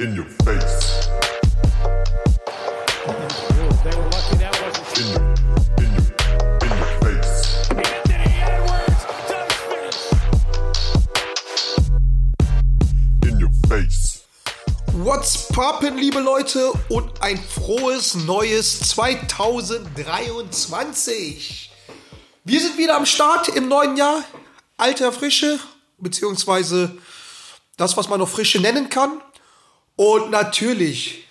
In your face. What's poppin', liebe Leute, und ein frohes neues 2023. Wir sind wieder am Start im neuen Jahr. Alter Frische, beziehungsweise das, was man noch Frische nennen kann. Und natürlich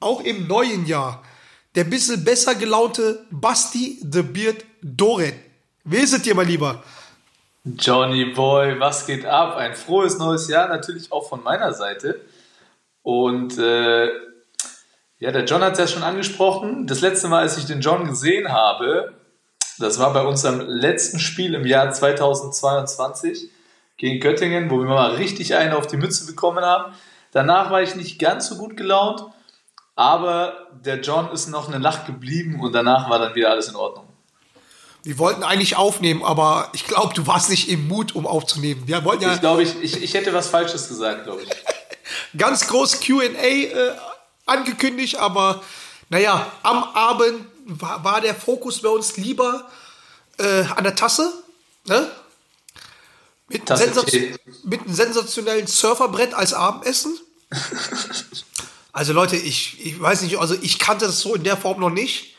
auch im neuen Jahr der bisschen besser gelaunte Basti the Beard Doret. Wer ist es dir, mein Lieber? Johnny Boy, was geht ab? Ein frohes neues Jahr, natürlich auch von meiner Seite. Und äh, ja, der John hat es ja schon angesprochen. Das letzte Mal, als ich den John gesehen habe, das war bei unserem letzten Spiel im Jahr 2022 gegen Göttingen, wo wir mal richtig einen auf die Mütze bekommen haben. Danach war ich nicht ganz so gut gelaunt, aber der John ist noch eine Lach geblieben und danach war dann wieder alles in Ordnung. Wir wollten eigentlich aufnehmen, aber ich glaube, du warst nicht im Mut, um aufzunehmen. Wir wollten ja Ich glaube, ich, ich, ich hätte was Falsches gesagt, glaube ich. ganz groß QA äh, angekündigt, aber naja, am Abend war, war der Fokus bei uns lieber äh, an der Tasse. Ne? Mit, Sensaz mit einem sensationellen Surferbrett als Abendessen. Also Leute, ich, ich weiß nicht, also ich kannte das so in der Form noch nicht.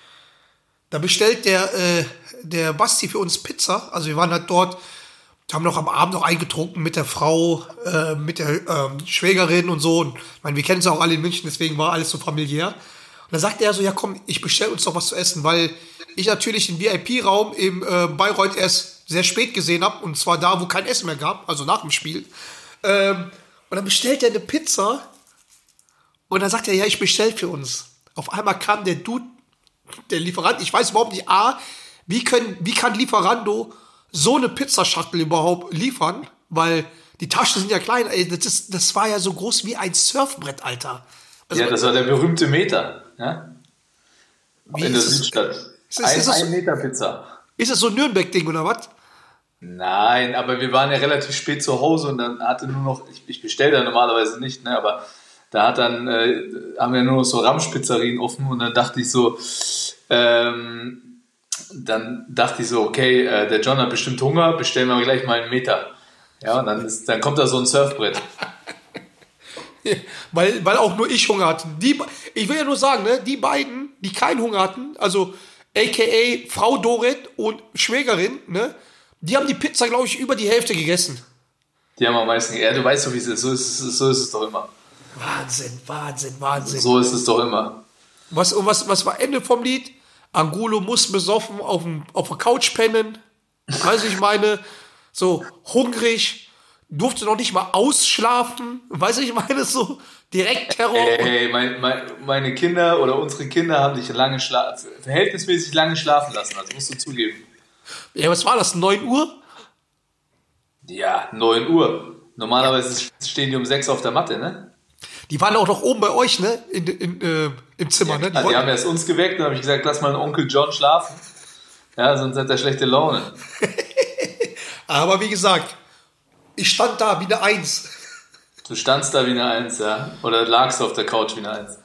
Da bestellt der, äh, der Basti für uns Pizza. Also wir waren halt dort, haben noch am Abend noch eingetrunken mit der Frau, äh, mit der ähm, Schwägerin und so. Und, ich meine, wir kennen es auch alle in München, deswegen war alles so familiär. Und dann sagte er so, ja komm, ich bestell uns doch was zu essen, weil ich natürlich den VIP-Raum im äh, Bayreuth erst sehr spät gesehen habe. Und zwar da, wo kein Essen mehr gab, also nach dem Spiel. Ähm, und dann bestellt er eine Pizza und dann sagt er, ja, ich bestell für uns. Auf einmal kam der Dude, der Lieferant, ich weiß überhaupt nicht, A, wie, können, wie kann Lieferando so eine Pizzaschachtel überhaupt liefern? Weil die Taschen sind ja klein, ey, das, ist, das war ja so groß wie ein Surfbrett, Alter. Also, Ja, das war der berühmte Meter. Ja? wie In der Südstadt. ist Ein, ist es- ein Meter Pizza. Ist das so ein Nürnberg-Ding oder was? Nein, aber wir waren ja relativ spät zu Hause und dann hatte nur noch, ich, ich bestelle da normalerweise nicht, ne, aber da hat dann, äh, haben wir nur noch so Ramschpizzerien offen und dann dachte ich so, ähm, dann dachte ich so, okay, äh, der John hat bestimmt Hunger, bestellen wir gleich mal einen Meter. Ja, und dann, ist, dann kommt da so ein Surfbrett. weil, weil auch nur ich Hunger hatte. Die, ich will ja nur sagen, ne, die beiden, die keinen Hunger hatten, also aka Frau Doret und Schwägerin, ne, die haben die Pizza, glaube ich, über die Hälfte gegessen. Die haben am meisten, ja, du weißt doch, wie es ist, so ist es, so ist es doch immer. Wahnsinn, Wahnsinn, Wahnsinn. So ist es doch immer. Was, und was, was war Ende vom Lied? Angulo muss besoffen auf, dem, auf der Couch pennen. Weiß ich meine, so hungrig, durfte noch nicht mal ausschlafen. Weiß ich meine, so direkt Terror. Ey, mein, mein, meine Kinder oder unsere Kinder haben dich lange schla verhältnismäßig lange schlafen lassen, das musst du zugeben. Ja, was war das? 9 Uhr? Ja, 9 Uhr. Normalerweise stehen die um 6 auf der Matte, ne? Die waren auch noch oben bei euch, ne? In, in, äh, Im Zimmer, ne? Die Also die haben erst uns geweckt, dann habe ich gesagt, lass mal den Onkel John schlafen. Ja, sonst hat er schlechte Laune. Aber wie gesagt, ich stand da wie eine Eins. Du standst da wie eine Eins, ja. Oder lagst auf der Couch wie eine Eins.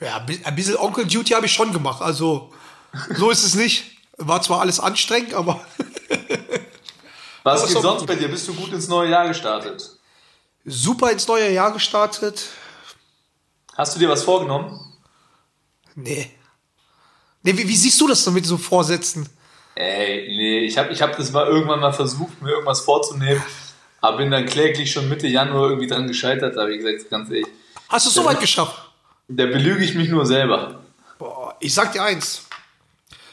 Ja, ein bi- ein bisschen Onkel Duty habe ich schon gemacht. Also, so ist es nicht. War zwar alles anstrengend, aber Was geht so- sonst bei dir? Bist du gut ins neue Jahr gestartet? super ins neue Jahr gestartet. Hast du dir was vorgenommen? Nee. Nee, wie, wie siehst du das denn mit so Vorsätzen? Ey, nee, ich habe ich hab das mal irgendwann mal versucht, mir irgendwas vorzunehmen, aber bin dann kläglich schon Mitte Januar irgendwie dran gescheitert, habe ich gesagt, ganz ehrlich. Hast du es so weit geschafft? Da belüge ich mich nur selber. Boah, ich sag dir eins.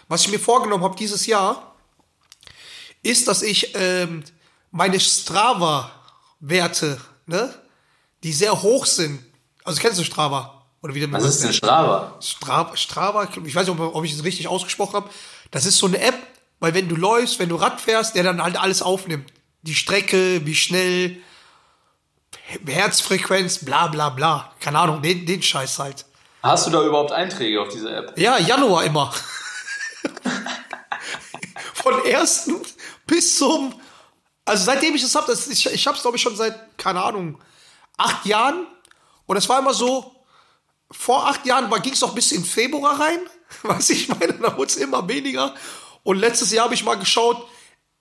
Was ich mir vorgenommen habe dieses Jahr, ist, dass ich ähm, meine Strava-Werte, ne, die sehr hoch sind. Also kennst du Strava? Oder wie Was ist denn Strava? Strava, Strava, ich weiß nicht, ob, ob ich es richtig ausgesprochen habe. Das ist so eine App, weil wenn du läufst, wenn du Rad fährst, der dann halt alles aufnimmt. Die Strecke, wie schnell, Herzfrequenz, bla bla bla. Keine Ahnung, den, den Scheiß halt. Hast du da überhaupt Einträge auf dieser App? Ja, Januar immer. Von ersten bis zum. Also seitdem ich das habe, ich, ich habe es glaube ich schon seit, keine Ahnung, acht Jahren. Und es war immer so, vor acht Jahren ging es noch bis in Februar rein. Was ich meine, da wurde es immer weniger. Und letztes Jahr habe ich mal geschaut,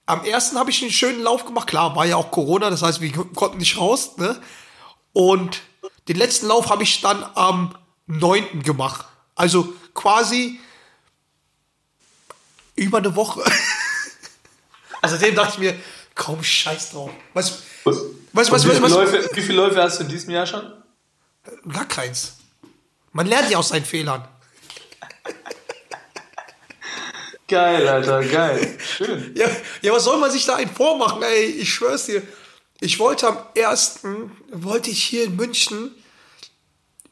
am ersten habe ich einen schönen Lauf gemacht. Klar, war ja auch Corona, das heißt, wir konnten nicht raus. Ne? Und den letzten Lauf habe ich dann am 9. gemacht. Also quasi über eine Woche. Also dem dachte ich mir, kaum Scheiß drauf. Was, was, was, was, wie, viele was, Läufe, wie viele Läufe hast du in diesem Jahr schon? Gar keins. Man lernt ja aus seinen Fehlern. Geil, Alter, geil. Schön. Ja, ja, was soll man sich da einen vormachen, ey? Ich schwör's dir. Ich wollte am ersten, wollte ich hier in München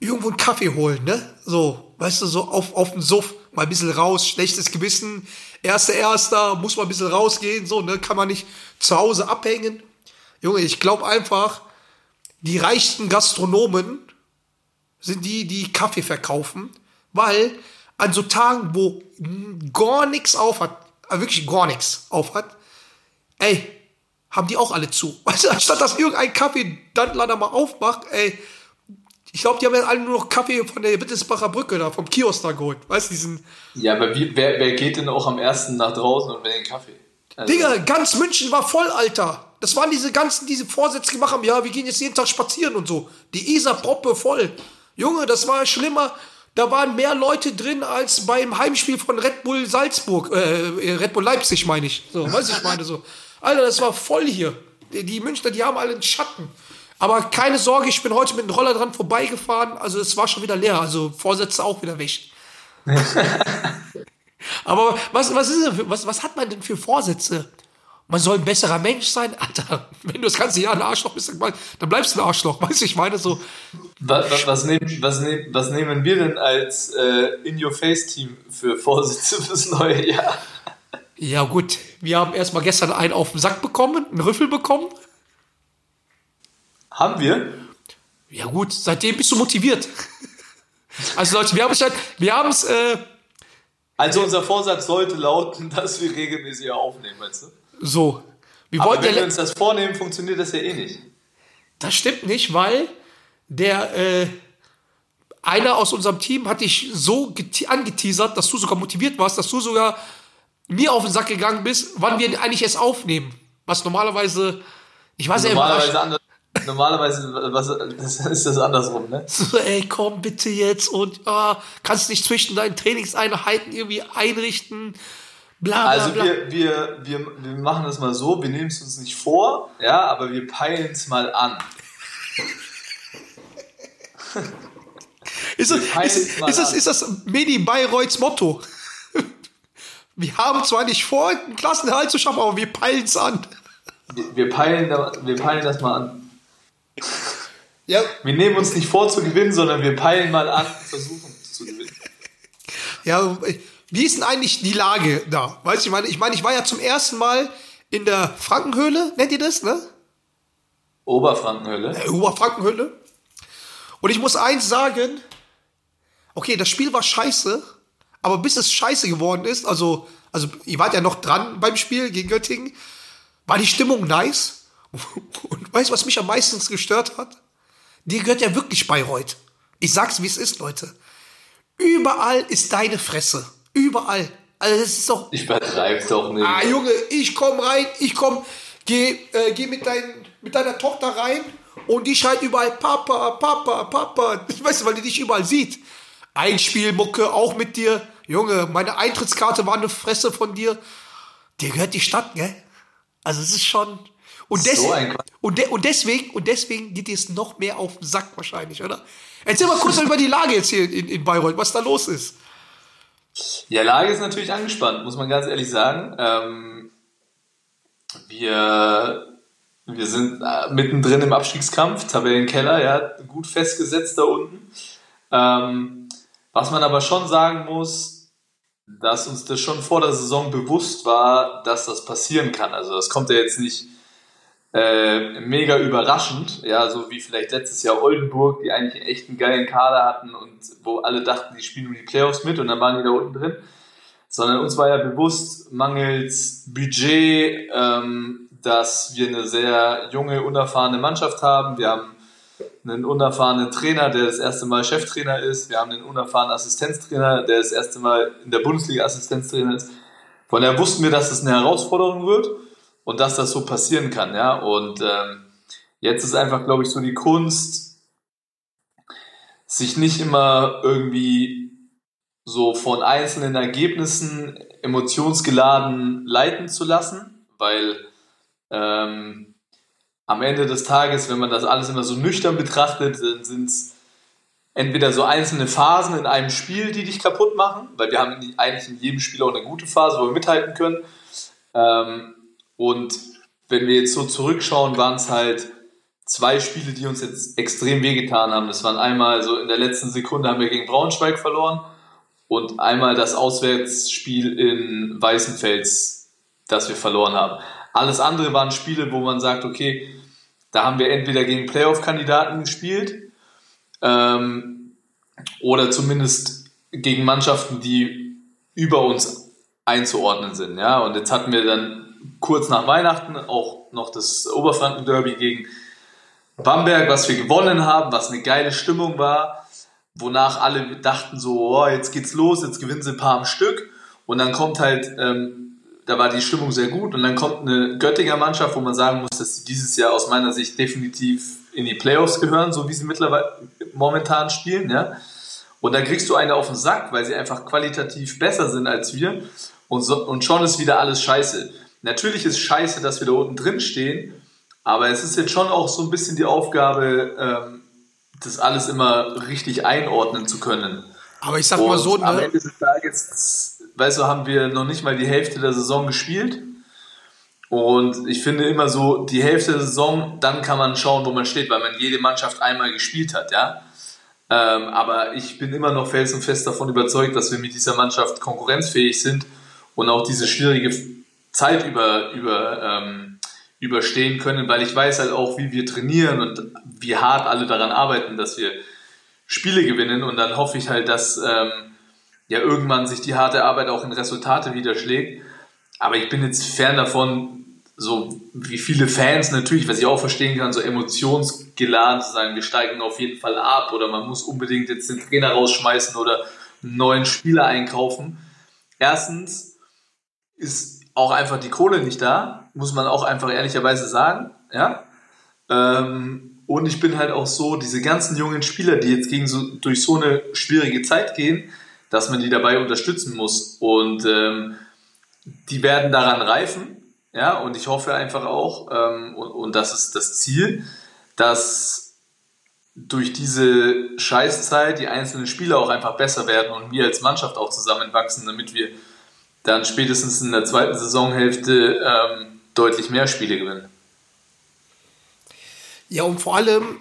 irgendwo einen Kaffee holen, ne? So, weißt du, so auf, auf den Suff, mal ein bisschen raus, schlechtes Gewissen. Erster, erster, muss mal ein bisschen rausgehen, so, ne? Kann man nicht zu Hause abhängen. Junge, ich glaube einfach, die reichsten Gastronomen sind die, die Kaffee verkaufen, weil an so Tagen, wo gar nichts auf hat, äh, wirklich gar nichts auf hat, ey, haben die auch alle zu. Du, anstatt dass irgendein Kaffee dann leider mal aufmacht, ey, ich glaube, die haben ja alle nur noch Kaffee von der Wittelsbacher Brücke da, vom Kiosk da geholt. Weißt du, diesen, Ja, aber wie, wer, wer geht denn auch am ersten nach draußen und will den Kaffee? Also, Digga, ganz München war voll, Alter. Das waren diese ganzen, diese Vorsätze gemacht haben, ja, wir gehen jetzt jeden Tag spazieren und so. Die Isar proppe voll. Junge, das war schlimmer. Da waren mehr Leute drin als beim Heimspiel von Red Bull Salzburg, äh, Red Bull Leipzig meine ich. So, weiß ich meine so. Alter, das war voll hier. Die, Münchner, die haben alle einen Schatten. Aber keine Sorge, ich bin heute mit dem Roller dran vorbeigefahren. Also es war schon wieder leer. Also Vorsätze auch wieder weg. Aber was, was, ist denn für, was, was hat man denn für Vorsätze? Man soll ein besserer Mensch sein? Alter, wenn du das ganze Jahr ein Arschloch bist, dann bleibst du ein Arschloch. Weißt du, ich meine so. was, was, was, nehmen, was, nehmen, was nehmen wir denn als äh, In-Your-Face-Team für Vorsitze fürs neue Jahr? Ja gut, wir haben erstmal gestern einen auf den Sack bekommen, einen Rüffel bekommen. Haben wir? Ja gut, seitdem bist du motiviert. Also Leute, wir haben es halt, wir haben es, äh, Also unser Vorsatz sollte lauten, dass wir regelmäßig aufnehmen, weißt du? So. Wir Aber wenn ja, wir uns das vornehmen, funktioniert das ja eh nicht. Das stimmt nicht, weil der äh, einer aus unserem Team hat dich so gete- angeteasert, dass du sogar motiviert warst, dass du sogar mir auf den Sack gegangen bist, wann wir eigentlich erst aufnehmen. Was normalerweise, ich sehr Normalerweise, überrascht. anders, normalerweise was, das ist das andersrum, ne? So, ey, komm bitte jetzt und ah, kannst nicht zwischen deinen Trainingseinheiten irgendwie einrichten. Bla bla Also bla. wir, wir, wir, wir machen das mal so, wir nehmen es uns nicht vor, ja, aber wir peilen es mal an. ist, das, ist, ist, das, ist das Medi Bayreuths Motto? Wir haben zwar nicht vor, einen Klassenerhalt zu schaffen, aber wir peilen es an. Wir, wir, peilen, wir peilen das mal an. Ja, Wir nehmen uns nicht vor zu gewinnen, sondern wir peilen mal an und versuchen zu gewinnen. Ja, wie ist denn eigentlich die Lage da? Weißt du, ich meine, ich meine, ich war ja zum ersten Mal in der Frankenhöhle, nennt ihr das, ne? Oberfrankenhölle. Äh, Oberfrankenhöhle. Und ich muss eins sagen, okay, das Spiel war scheiße, aber bis es scheiße geworden ist, also, also ihr wart ja noch dran beim Spiel gegen Göttingen, war die Stimmung nice. Und weißt du, was mich am meisten gestört hat? Dir gehört ja wirklich Bayreuth. Ich sag's, wie es ist, Leute. Überall ist deine Fresse. Überall. Also das ist doch. Ich übertreib's doch nicht. Ah, Junge, ich komm rein, ich komm, geh, äh, geh mit, dein, mit deiner Tochter rein und die schreit überall Papa, Papa, Papa. Weißt du, weil die dich überall sieht. Einspielmucke, auch mit dir. Junge, meine Eintrittskarte war eine Fresse von dir. Dir gehört die Stadt, gell? Also es ist schon. Und, des So und, de und deswegen, und deswegen geht dir es noch mehr auf den Sack wahrscheinlich, oder? Erzähl mal kurz über die Lage jetzt hier in, in Bayreuth, was da los ist. Ja, Lage ist natürlich angespannt, muss man ganz ehrlich sagen. Ähm, wir, wir sind äh, mittendrin im Abstiegskampf, Tabellenkeller, ja, gut festgesetzt da unten. Ähm, was man aber schon sagen muss, dass uns das schon vor der Saison bewusst war, dass das passieren kann. Also das kommt ja jetzt nicht äh, mega überraschend, ja, so wie vielleicht letztes Jahr Oldenburg, die eigentlich echt einen geilen Kader hatten und wo alle dachten, die spielen nur die Playoffs mit und dann waren die da unten drin. Sondern uns war ja bewusst, mangels Budget, ähm, dass wir eine sehr junge, unerfahrene Mannschaft haben. Wir haben einen unerfahrenen Trainer, der das erste Mal Cheftrainer ist. Wir haben einen unerfahrenen Assistenztrainer, der das erste Mal in der Bundesliga Assistenztrainer ist. Von daher wussten wir, dass es eine Herausforderung wird und dass das so passieren kann. Ja? Und ähm, jetzt ist einfach, glaube ich, so die Kunst, sich nicht immer irgendwie so von einzelnen Ergebnissen emotionsgeladen leiten zu lassen, weil ähm, am Ende des Tages, wenn man das alles immer so nüchtern betrachtet, dann sind es entweder so einzelne Phasen in einem Spiel, die dich kaputt machen, weil wir haben eigentlich in jedem Spiel auch eine gute Phase, wo wir mithalten können. Ähm, und wenn wir jetzt so zurückschauen, waren es halt zwei Spiele, die uns jetzt extrem wehgetan haben. Das waren einmal so in der letzten Sekunde haben wir gegen Braunschweig verloren und einmal das Auswärtsspiel in Weißenfels, das wir verloren haben. Alles andere waren Spiele, wo man sagt, okay, da haben wir entweder gegen Playoff-Kandidaten gespielt ähm, oder zumindest gegen Mannschaften, die über uns einzuordnen sind. Ja? Und jetzt hatten wir dann kurz nach Weihnachten auch noch das Oberfranken-Derby gegen Bamberg, was wir gewonnen haben, was eine geile Stimmung war, wonach alle dachten so, oh, jetzt geht's los, jetzt gewinnen sie ein paar am Stück. Und dann kommt halt, ähm, da war die Stimmung sehr gut und dann kommt eine Göttinger Mannschaft, wo man sagen muss, dass sie dieses Jahr aus meiner Sicht definitiv in die Playoffs gehören, so wie sie mittlerweile momentan spielen, ja. Und dann kriegst du eine auf den Sack, weil sie einfach qualitativ besser sind als wir. Und, so, und schon ist wieder alles scheiße. Natürlich ist scheiße, dass wir da unten drin stehen, aber es ist jetzt schon auch so ein bisschen die Aufgabe, ähm, das alles immer richtig einordnen zu können. Aber ich sag mal so, Am ne? Ende des Tages, weißt du, haben wir noch nicht mal die Hälfte der Saison gespielt. Und ich finde immer so, die Hälfte der Saison, dann kann man schauen, wo man steht, weil man jede Mannschaft einmal gespielt hat, ja. Ähm, aber ich bin immer noch felsenfest davon überzeugt, dass wir mit dieser Mannschaft konkurrenzfähig sind und auch diese schwierige Zeit über, über, ähm, überstehen können, weil ich weiß halt auch, wie wir trainieren und wie hart alle daran arbeiten, dass wir Spiele gewinnen und dann hoffe ich halt, dass ähm, ja irgendwann sich die harte Arbeit auch in Resultate widerschlägt. Aber ich bin jetzt fern davon, so wie viele Fans natürlich, was ich auch verstehen kann, so emotionsgeladen zu sein, wir steigen auf jeden Fall ab oder man muss unbedingt jetzt den Trainer rausschmeißen oder einen neuen Spieler einkaufen. Erstens ist auch einfach die Kohle nicht da, muss man auch einfach ehrlicherweise sagen, ja. Ähm, und ich bin halt auch so, diese ganzen jungen Spieler, die jetzt gegen so, durch so eine schwierige Zeit gehen, dass man die dabei unterstützen muss. Und ähm, die werden daran reifen, ja, und ich hoffe einfach auch, ähm, und, und das ist das Ziel, dass durch diese Scheißzeit die einzelnen Spieler auch einfach besser werden und wir als Mannschaft auch zusammenwachsen, damit wir dann spätestens in der zweiten Saisonhälfte ähm, deutlich mehr Spiele gewinnen. Ja, und vor allem,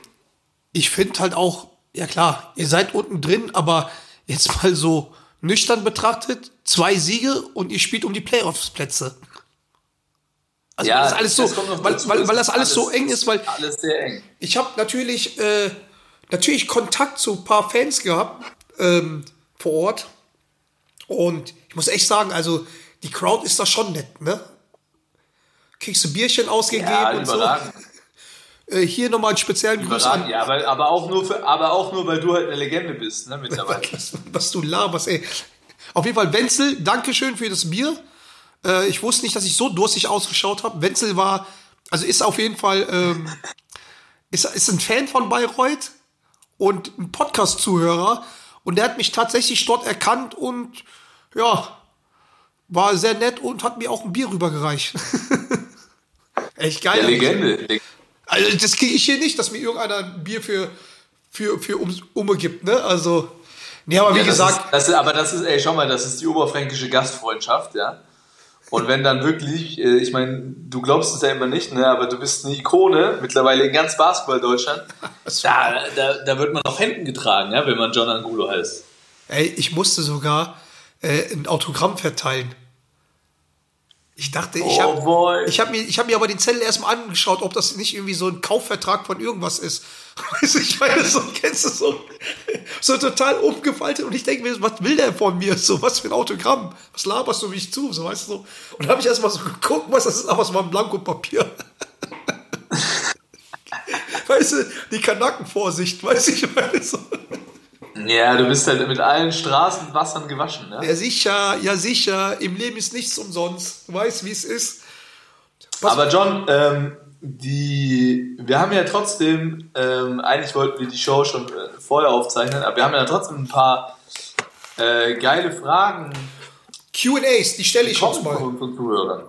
ich finde halt auch, ja klar, ihr seid unten drin, aber jetzt mal so nüchtern betrachtet, zwei Siege und ihr spielt um die Playoffs-Plätze. Also Ja, weil das alles so, das weil, dazu, weil, weil das ist alles so alles- eng ist, weil Alles sehr eng. ich habe natürlich, äh, natürlich Kontakt zu ein paar Fans gehabt ähm, vor Ort. Und ich muss echt sagen, also die Crowd ist da schon nett, ne? Kriegst du Bierchen ausgegeben Ja, und überragend. so. Äh, hier nochmal einen speziellen Gruß an. Ja, aber, aber, auch nur für, aber auch nur, weil du halt eine Legende bist, ne, mittlerweile. was, was du laberst, ey. Auf jeden Fall, Wenzel, Dankeschön für das Bier. Äh, ich wusste nicht, dass ich so durstig ausgeschaut habe. Wenzel war, also ist auf jeden Fall, ähm, ist, ist ein Fan von Bayreuth und ein Podcast-Zuhörer. Und der hat mich tatsächlich dort erkannt und ja, war sehr nett und hat mir auch ein Bier rübergereicht. Echt geil. Der Legende. Also das kriege ich hier nicht, dass mir irgendeiner ein Bier für, für, für um, Umme gibt, ne? Also, nee, aber wie Ja, das gesagt, Ist, das ist, aber das ist, ey, schau mal, das ist die oberfränkische Gastfreundschaft, ja. Und wenn dann wirklich, äh, ich meine, du glaubst es ja immer nicht, ne, aber du bist eine Ikone, mittlerweile in ganz Basketball-Deutschland. Da, da, da wird man auf Händen getragen, ja, wenn man John Angulo heißt. ey, ich musste sogar äh, ein Autogramm verteilen. Ich dachte, ich Oh habe ich hab mir, ich hab mir aber den Zettel erstmal angeschaut, ob das nicht irgendwie so ein Kaufvertrag von irgendwas ist. Weißt du, ich meine, so, kennst du so, so total umgefaltet und ich denke mir, was will der von mir? So, was für ein Autogramm? Was laberst du mich zu? So, weißt du. Und habe ich erstmal so geguckt, was das ist, aber es war ein Blankopapier. weißt du, die Kanakenvorsicht, weiß ich, so. Ja, du bist halt mit allen Straßenwassern gewaschen, ne? Ja, sicher, ja, sicher. Im Leben ist nichts umsonst. Du weißt, wie es ist. Pass- Aber John, ähm, die, wir haben ja trotzdem, ähm, eigentlich wollten wir die Show schon äh, vorher aufzeichnen, aber wir haben ja trotzdem ein paar äh, geile Fragen QAs, die stelle ich uns mal. von Zuhörern.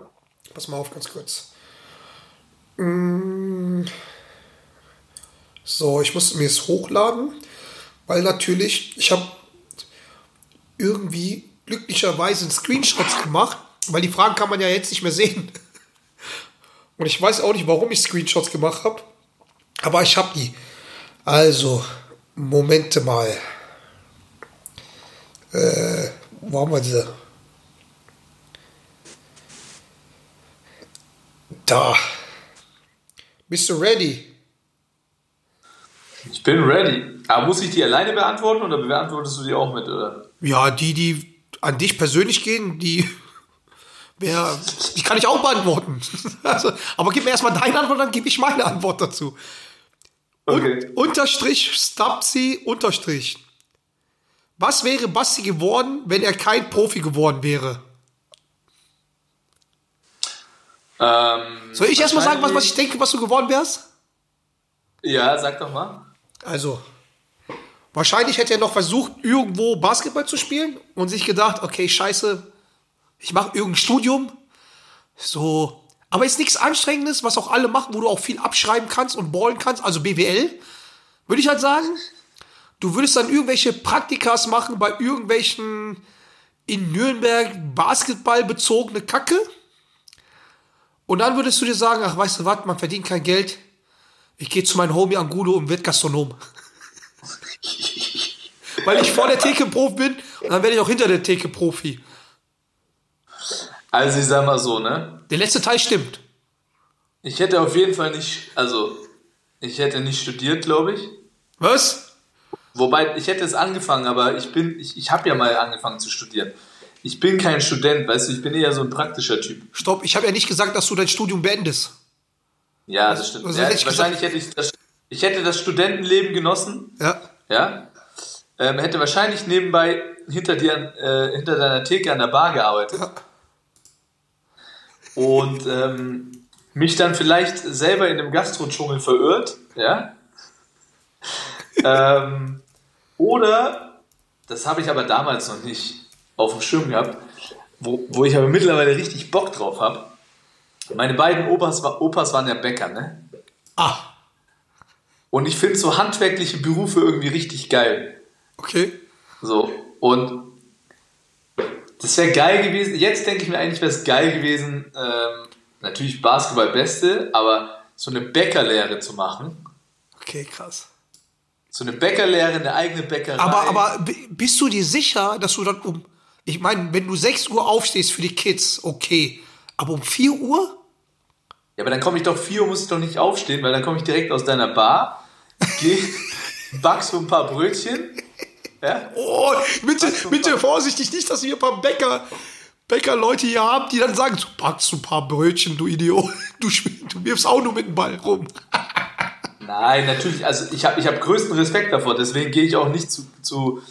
Pass mal auf, ganz kurz. Mm. So, ich muss mir es hochladen, weil natürlich, ich habe irgendwie glücklicherweise Screenshots gemacht, weil die Fragen kann man ja jetzt nicht mehr sehen. Und ich weiß auch nicht, warum ich Screenshots gemacht habe, aber ich habe die. Also, Momente mal. Äh, wo haben wir diese? Da. Bist du ready? Bin ready. Aber muss ich die alleine beantworten oder beantwortest du die auch mit, oder? Ja, die, die an dich persönlich gehen, die, wer, die kann ich auch beantworten. Also, aber gib mir erstmal deine Antwort, dann gebe ich meine Antwort dazu. Okay. Unterstrich Stapsi Unterstrich. Was wäre Basti geworden, wenn er kein Profi geworden wäre? Ähm, Soll ich erstmal sagen, was, was ich denke, was du geworden wärst? Ja, sag doch mal. Also, wahrscheinlich hätte er noch versucht, irgendwo Basketball zu spielen und sich gedacht, okay, scheiße, ich mache irgendein Studium. So, aber ist nichts Anstrengendes, was auch alle machen, wo du auch viel abschreiben kannst und ballen kannst, also BWL, würde ich halt sagen. Du würdest dann irgendwelche Praktikas machen bei irgendwelchen in Nürnberg Basketball bezogene Kacke. Und dann würdest du dir sagen, ach, weißt du was, man verdient kein Geld. Ich gehe zu meinem Homie Angulo und werde Gastronom. Weil ich vor der Theke Profi bin und dann werde ich auch hinter der Theke Profi. Also ich sag mal so, ne? Der letzte Teil stimmt. Ich hätte auf jeden Fall nicht, also ich hätte nicht studiert, glaube ich. Was? Wobei, ich hätte es angefangen, aber ich bin, ich, ich habe ja mal angefangen zu studieren. Ich bin kein Student, weißt du, ich bin eher so ein praktischer Typ. Stopp, ich habe ja nicht gesagt, dass du dein Studium beendest. Ja, das stimmt. Ja, wahrscheinlich hätte ich das, ich hätte das Studentenleben genossen, Ja. ja. Ähm, hätte wahrscheinlich nebenbei hinter dir, äh, hinter deiner Theke an der Bar gearbeitet. Ja. Und ähm, mich dann vielleicht selber in dem Gastrodschungel verirrt, ja. ähm, oder, das habe ich aber damals noch nicht auf dem Schirm gehabt, wo, wo ich aber mittlerweile richtig Bock drauf habe. Meine beiden Opas, Opas waren ja Bäcker, ne? Ah, Und ich finde so handwerkliche Berufe irgendwie richtig geil. okay. So, und das wäre geil gewesen. Jetzt denke ich mir eigentlich, wäre es geil gewesen, ähm, natürlich Basketball Beste, aber so eine Bäckerlehre zu machen. Okay, krass. So eine Bäckerlehre, eine eigene Bäckerei. Aber, aber bist du dir sicher, dass du dann um. Ich meine, wenn du 6 Uhr aufstehst für die Kids, okay. Aber um 4 Uhr? Ja, aber dann komme ich doch 4 Uhr, muss ich doch nicht aufstehen, weil dann komme ich direkt aus deiner Bar, geh, back so ein paar Brötchen. Ja? Oh, bitte, bitte vorsichtig, nicht, dass wir ein paar Bäcker, Bäckerleute hier haben, die dann sagen, du packst ein paar Brötchen, du Idiot. Du, du wirfst auch nur mit dem Ball rum. Nein, natürlich, also ich habe ich hab größten Respekt davor, deswegen gehe ich auch nicht zu, zu,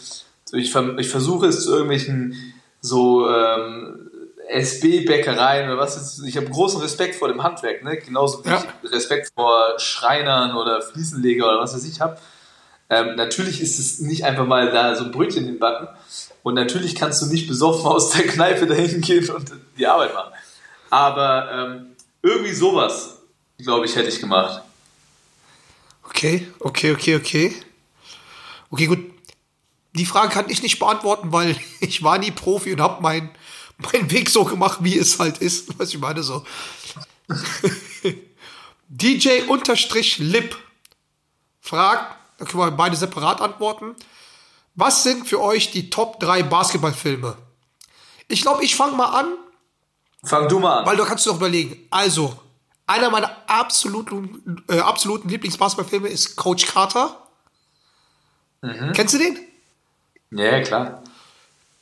zu ich, ich versuche es zu irgendwelchen so ähm, SB-Bäckereien oder was ist, ich habe großen Respekt vor dem Handwerk, ne? genauso wie Ja. ich Respekt vor Schreinern oder Fliesenleger oder was weiß ich habe. Ähm, natürlich ist es nicht einfach mal da so ein Brötchen hinbacken und natürlich kannst du nicht besoffen aus der Kneipe dahin gehen und die Arbeit machen. Aber ähm, irgendwie sowas, glaube ich, hätte ich gemacht. Okay, okay, okay, okay. Okay, gut. Die Frage kann ich nicht beantworten, weil ich war nie Profi und habe meinen meinen Weg so gemacht, wie es halt ist. Was ich meine so. DJ unterstrich Lip fragt, da können wir beide separat antworten. Was sind für euch die Top 3 Basketballfilme? Ich glaube, ich fange mal an, Fang du mal an. weil du kannst dir doch überlegen. Also, einer meiner absoluten, äh, absoluten Lieblingsbasketballfilme ist Coach Carter. Kennst du den? Ja, klar.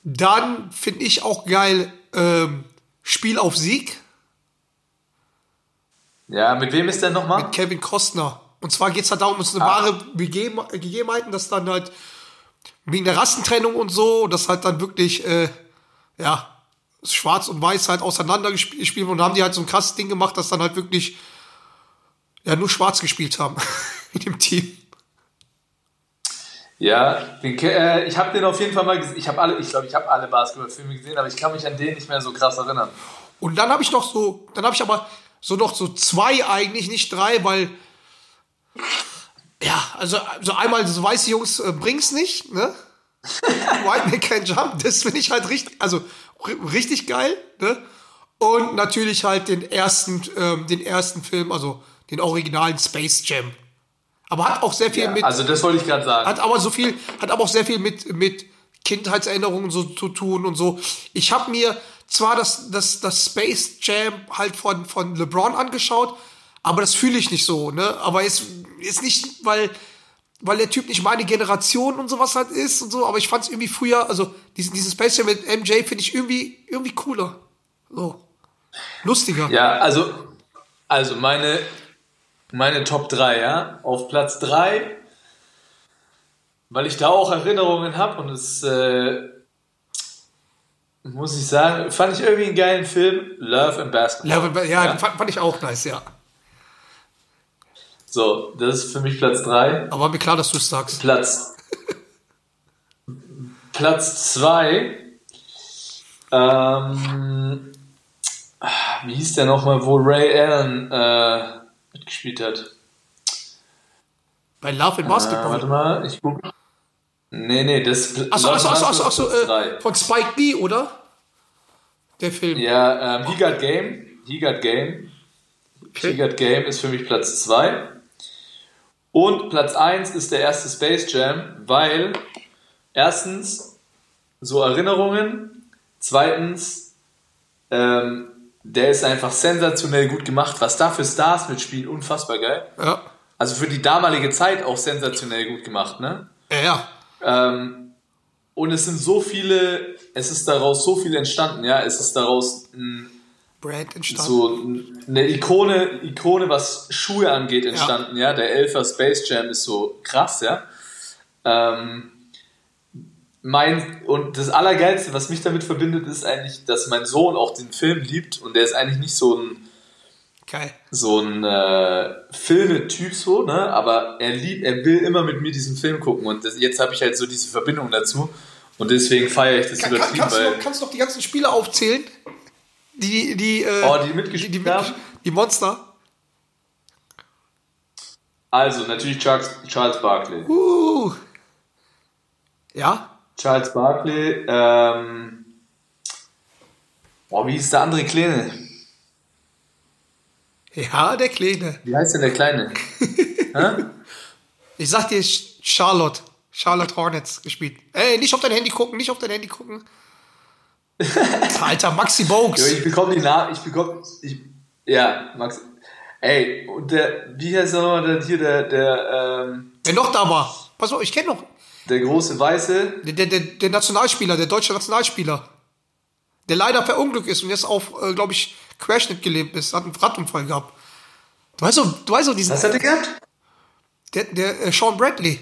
Dann finde ich auch geil ähm, Spiel auf Sieg Ja, mit wem ist der nochmal? mit Kevin Costner Und zwar geht es halt darum, es ist eine wahre Begeben- Gegebenheiten, dass dann halt wegen der Rassentrennung und so, dass halt dann wirklich, äh, ja, schwarz und weiß halt auseinander gesp- gespielt wurden. Und haben die halt so ein krasses Ding gemacht, dass dann halt wirklich, ja, nur schwarz gespielt haben in dem Team. Ja, den, äh, ich habe den auf jeden Fall mal gesehen. Ich habe alle, ich glaube, ich habe alle Basketballfilme gesehen, aber ich kann mich an den nicht mehr so krass erinnern. Und dann habe ich noch so, dann habe ich aber so noch so zwei eigentlich, nicht drei, weil ja, also so einmal so weiße Jungs äh, bring's nicht, ne? White Man Can't Jump, das finde ich halt richtig, also ri- richtig geil, ne? Und natürlich halt den ersten, ähm, den ersten Film, also den originalen Space Jam. Aber hat auch sehr viel Ja, mit, also das wollte ich gerade sagen. hat aber so viel, hat aber auch sehr viel mit, mit Kindheitserinnerungen so zu tun und so. Ich habe mir zwar das, das, das Space Jam halt von, von LeBron angeschaut, aber das fühle ich nicht so, ne? Aber ist, ist nicht, weil, weil der Typ nicht meine Generation und sowas halt ist und so, aber ich fand es irgendwie früher, also diesen, diesen Space Jam mit MJ finde ich irgendwie, irgendwie cooler. So. Lustiger. Ja, also, also meine, meine Top 3, ja. Auf Platz 3, weil ich da auch Erinnerungen habe und es, äh, muss ich sagen, fand ich irgendwie einen geilen Film, Love and Basketball. Ja, ja, Fand, ich auch nice, ja. So, das ist für mich Platz 3. Aber mir klar, dass du es sagst. Platz, Platz 2, ähm, wie hieß der nochmal, wo Ray Allen äh, mitgespielt hat? Bei Love in Äh, Basketball. warte mal, ich guck. Nee, nee, das Achso, achso, achso, achso, achso äh, von Spike Lee, oder? Der Film. Ja, ähm, He Got Game. He Got Game. He Got Game ist für mich Platz 2. Und Platz 1 ist der erste Space Jam, weil erstens so Erinnerungen, zweitens ähm, der ist einfach sensationell gut gemacht, was da für Stars mitspielen, unfassbar geil. Ja. Also für die damalige Zeit auch sensationell gut gemacht, ne? Ja, ja. Ähm, und es sind so viele, es ist daraus so viel entstanden, ja. Es ist daraus ein, Brand entstanden. so eine Ikone, Ikone, was Schuhe angeht, entstanden, ja. Der Elfer Space Jam ist so krass, ja. Ähm, mein, und das Allergeilste, was mich damit verbindet, ist eigentlich, dass mein Sohn auch den Film liebt und der ist eigentlich nicht so ein, Geil. so ein äh, Filmetyp so, ne? Aber er liebt, er will immer mit mir diesen Film gucken und das, jetzt habe ich halt so diese Verbindung dazu und deswegen feiere ich das Kann, kann, übertrieben, kannst, du weil noch, kannst du noch die ganzen Spiele aufzählen? Die, die, äh, Oh, die mitgespielt die, haben? die Monster. also natürlich Charles, Charles Barkley, Uh. Ja? Charles Barkley, ähm, oh, wie hieß der andere Kleine? Ja, der Kleine. Wie heißt denn der Kleine? Ich sag dir, Charlotte. Charlotte Hornets gespielt. Ey, nicht auf dein Handy gucken, nicht auf dein Handy gucken. Alter, Maxi Bogues. ich bekomme die Namen, ich bekomme, ja, Max, ey, und der, wie heißt er nochmal, der, hier, der, der, ähm, Wer noch da war. Pass auf, ich kenne noch. Der große Weiße, Der, der, der, der Nationalspieler, der deutsche Nationalspieler. Der leider verunglückt ist und jetzt auf, äh, glaube ich, Querschnitt gelebt ist. Hat einen Radunfall gehabt. Du weißt doch, du weißt doch diesen. was hat er gehabt? Der, der äh, Sean Bradley.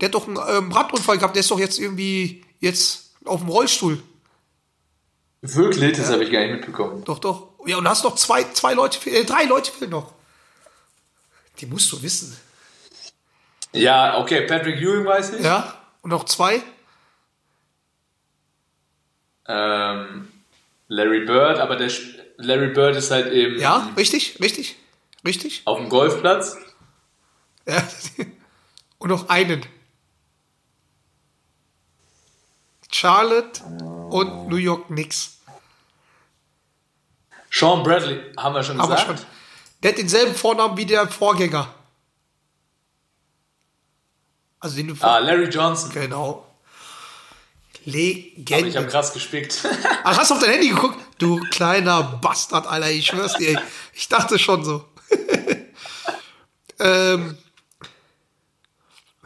Der hat doch einen ähm, Radunfall gehabt. Der ist doch jetzt irgendwie jetzt auf dem Rollstuhl. Wirklich? Das habe ich gar nicht mitbekommen. Doch, doch. Ja, und hast noch zwei, zwei Leute, äh, drei Leute fehlen noch. Die musst du wissen. Ja, okay, Patrick Ewing weiß ich. Ja? Und noch zwei? Ähm, Larry Bird, aber der Larry Bird ist halt eben Ja, richtig, richtig, richtig. auf dem Golfplatz. Ja. Und noch einen. Charlotte und New York Knicks. Sean Bradley, haben wir schon Aber gesagt. schon. Der hat denselben Vornamen wie der Vorgänger. Also den du Ah, Larry Johnson. Genau. Aber ich habe Legende. krass gespickt. Ach, hast du auf dein Handy geguckt? Du kleiner Bastard, Alter, ich schwör's dir. ey. Ich dachte schon so. ähm,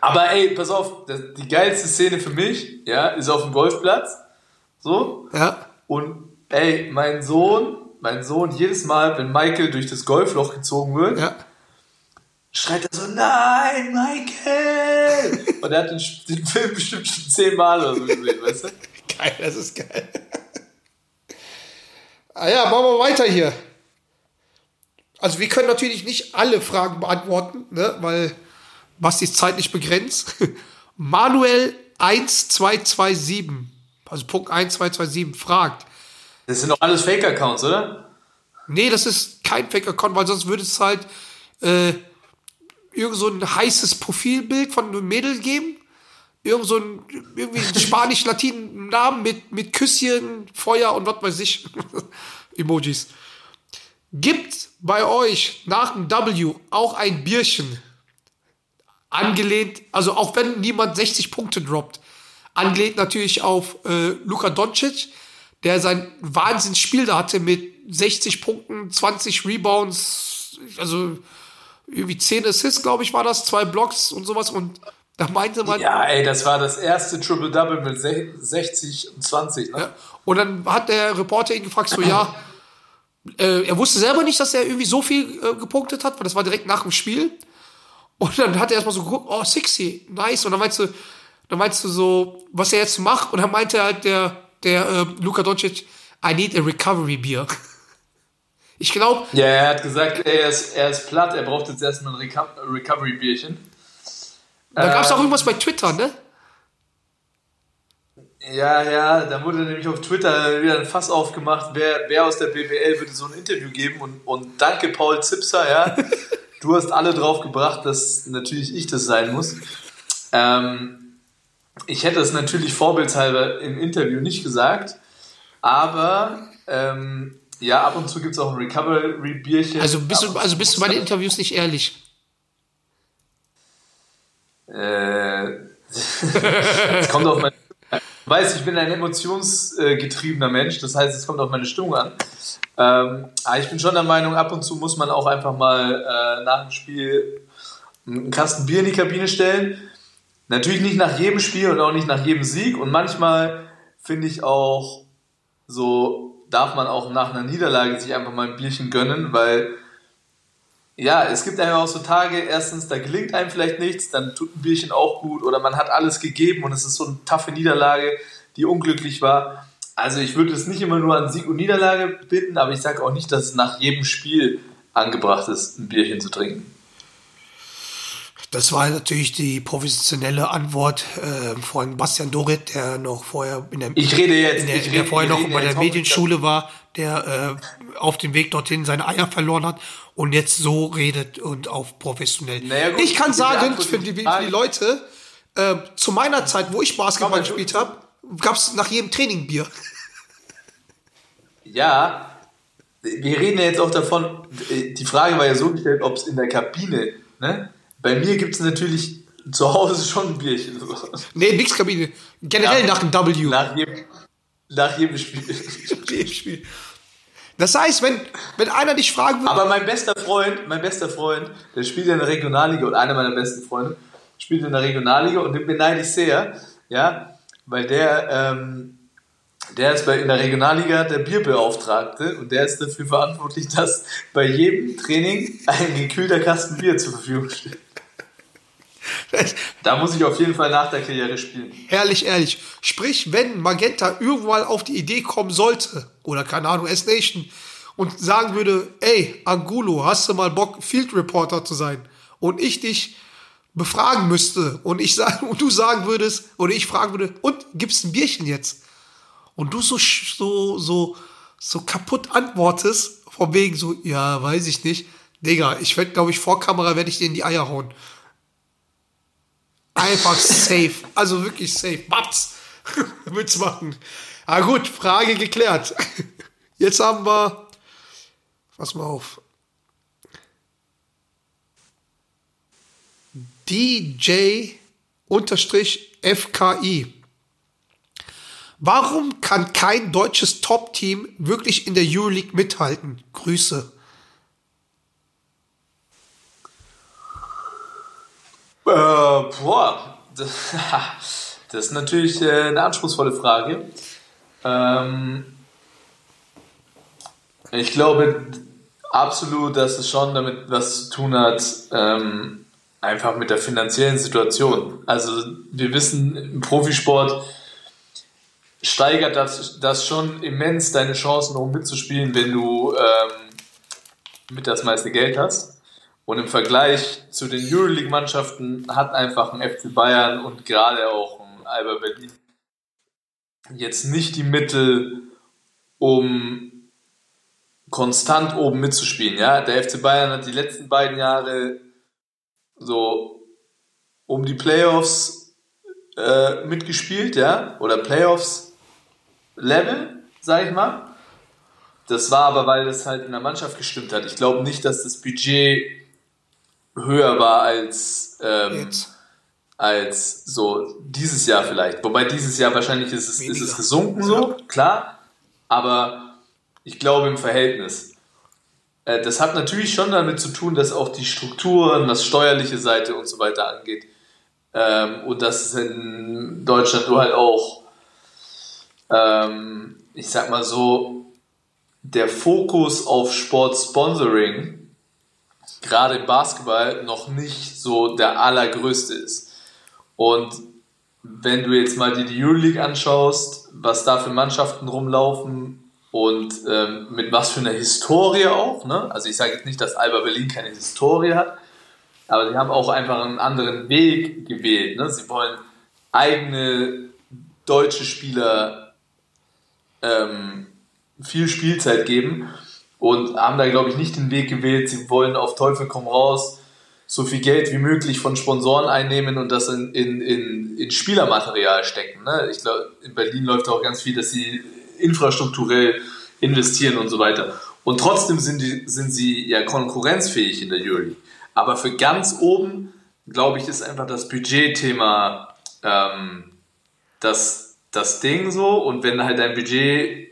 Aber ey, pass auf, die geilste Szene für mich, ja, ist auf dem Golfplatz. So. ja. Und ey, mein Sohn, mein Sohn, jedes Mal, wenn Michael durch das Golfloch gezogen wird, Ja. Schreit er so, nein, Michael! Und er hat den, den Film bestimmt schon zehnmal oder so gesehen, weißt du? Geil, das ist geil. ah ja, machen wir weiter hier. Also wir können natürlich nicht alle Fragen beantworten, ne, weil Bastis Zeit nicht begrenzt. Manuel 1227, also Punkt 1227 fragt, Das sind doch alles Fake-Accounts, oder? Nee, das ist kein Fake-Account, weil sonst würde es halt äh, irgend so ein heißes Profilbild von einem Mädel geben. Irgend so ein irgendwie spanisch-latinen Namen mit, mit Küsschen, Feuer und was weiß ich. Emojis. Gibt bei euch nach dem W auch ein Bierchen? Angelehnt, also auch wenn niemand 60 Punkte droppt. Angelehnt natürlich auf äh, Luka Doncic, der sein Wahnsinnsspiel da hatte mit 60 Punkten, 20 Rebounds, also irgendwie 10 Assists, glaube ich, war das, zwei Blocks und sowas. Und da meinte man, Ja, ey, das war das erste Triple-Double mit se- 60 und 20, ne? Ja. Und dann hat der Reporter ihn gefragt, so, ja, äh, er wusste selber nicht, dass er irgendwie so viel äh, gepunktet hat, weil das war direkt nach dem Spiel. Und dann hat er erstmal so geguckt, oh, 60, nice. Und dann meinst du, dann meinst du so, was er jetzt macht. Und dann meinte halt der, der äh, Luka Doncic, I need a recovery beer. Ich glaube, Ja, er hat gesagt, er ist, er ist platt, er braucht jetzt erstmal ein Reco Recovery-Bierchen. da gab es auch Ähm, irgendwas bei Twitter, ne? Ja, ja, da wurde nämlich auf Twitter wieder ein Fass aufgemacht, wer, wer aus der BWL würde so ein Interview geben und, und danke Paul Zipser, ja. Du hast alle drauf gebracht, dass natürlich ich das sein muss. Ähm, ich hätte es natürlich vorbildshalber im Interview nicht gesagt, aber ähm, ja, ab und zu gibt es auch ein Recovery-Bierchen. Also bist du, also bist du bei den Interviews nicht ehrlich. Äh, es kommt auf meine. Ich weiß, ich bin ein emotionsgetriebener Mensch, das heißt, es kommt auf meine Stimmung an. Ähm, aber ich bin schon der Meinung, ab und zu muss man auch einfach mal äh, nach dem Spiel einen Kasten Bier in die Kabine stellen. Natürlich nicht nach jedem Spiel und auch nicht nach jedem Sieg. Und manchmal finde ich auch, so darf man auch nach einer Niederlage sich einfach mal ein Bierchen gönnen, weil ja, es gibt einfach auch so Tage, erstens, da gelingt einem vielleicht nichts, dann tut ein Bierchen auch gut oder man hat alles gegeben und es ist so eine taffe Niederlage, die unglücklich war. Also ich würde es nicht immer nur an Sieg und Niederlage binden, aber ich sage auch nicht, dass es nach jedem Spiel angebracht ist, ein Bierchen zu trinken. Das war natürlich die professionelle Antwort äh, von Bastian Dorit, der noch vorher in der, Ich rede jetzt, der, ich der rede, vorher wir noch bei der Medienschule war, der äh, auf dem Weg dorthin seine Eier verloren hat und jetzt so redet und auf professionell. Naja, gut, ich kann sagen, für die, für die Leute, äh, zu meiner Zeit, wo ich Basketball gespielt habe, gab es nach jedem Training Bier. Ja, wir reden ja jetzt auch davon, die Frage war ja so gestellt, ob es in der Kabine, ne? Bei mir gibt es natürlich zu Hause schon ein Bierchen. So. Nee, nix Kabine. Generell Ja. nach dem W. Nach, jedem, nach jedem Spiel. Dem Spiel. Das heißt, wenn, wenn einer dich fragen würde, Aber mein bester Freund, mein bester Freund, der spielt in der Regionalliga und einer meiner besten Freunde spielt in der Regionalliga und den beneide ich sehr, ja, weil der, ähm, der ist bei, in der Regionalliga der Bierbeauftragte und der ist dafür verantwortlich, dass bei jedem Training ein gekühlter Kasten Bier zur Verfügung steht. Da muss ich auf jeden Fall nach der Karriere spielen. Ehrlich, ehrlich. Sprich, wenn Magenta irgendwo mal auf die Idee kommen sollte, oder keine Ahnung, S-Nation, und sagen würde, ey, Angulo, hast du mal Bock, Field Reporter zu sein? Und ich dich befragen müsste und ich sag, und du sagen würdest, oder ich fragen würde, und gibt's ein Bierchen jetzt? Und du so, so, so, so kaputt antwortest, von wegen so, ja, weiß ich nicht. Digga, ich werde, glaube ich, vor Kamera werde ich dir in die Eier hauen. Einfach safe. Also wirklich safe. Babs. Wird's machen. Ah gut, Frage geklärt. Jetzt haben wir. Pass mal auf. DJ-FKI. Warum kann kein deutsches Top-Team wirklich in der Euroleague mithalten? Grüße. Äh, boah, das, ist natürlich äh, eine anspruchsvolle Frage. Ähm, ich glaube, Absolut, dass es schon damit was zu tun hat, ähm, einfach mit der finanziellen Situation. Also wir wissen, im Profisport steigert das, das schon immens deine Chancen, um mitzuspielen, wenn du ähm, mit das meiste Geld hast. Und im Vergleich zu den Euroleague-Mannschaften hat einfach ein FC Bayern und gerade auch ein Alba Berlin jetzt nicht die Mittel, um konstant oben mitzuspielen. Ja, der FC Bayern hat die letzten beiden Jahre so um die Playoffs äh, mitgespielt, ja, oder Playoffs Level, sag ich mal. Das war aber, weil das halt in der Mannschaft gestimmt hat. Ich glaube nicht, dass das Budget höher war als ähm, als so dieses Jahr vielleicht. Wobei dieses Jahr wahrscheinlich ist es, ist es gesunken so, klar. Aber ich glaube im Verhältnis. Äh, Das hat natürlich schon damit zu tun, dass auch die Strukturen, was steuerliche Seite und so weiter angeht, ähm, und dass es in Deutschland du halt auch, ähm, ich sag mal so, der Fokus auf Sportsponsoring, gerade im Basketball, noch nicht so der allergrößte ist. Und wenn du jetzt mal dir die Euroleague anschaust, was da für Mannschaften rumlaufen und ähm, mit was für einer Historie auch, ne? also ich sage jetzt nicht, dass Alba Berlin keine Historie hat, aber sie haben auch einfach einen anderen Weg gewählt. Ne? Sie wollen eigene deutsche Spieler ähm, viel Spielzeit geben und haben da, glaube ich, nicht den Weg gewählt. Sie wollen auf Teufel komm raus so viel Geld wie möglich von Sponsoren einnehmen und das in, in, in, in Spielermaterial stecken. Ne? Ich glaube, in Berlin läuft auch ganz viel, dass sie infrastrukturell investieren und so weiter. Und trotzdem sind, die, sind sie ja konkurrenzfähig in der Euroleague. Aber für ganz oben, glaube ich, ist einfach das Budgetthema ähm, das, das Ding so. Und wenn halt dein Budget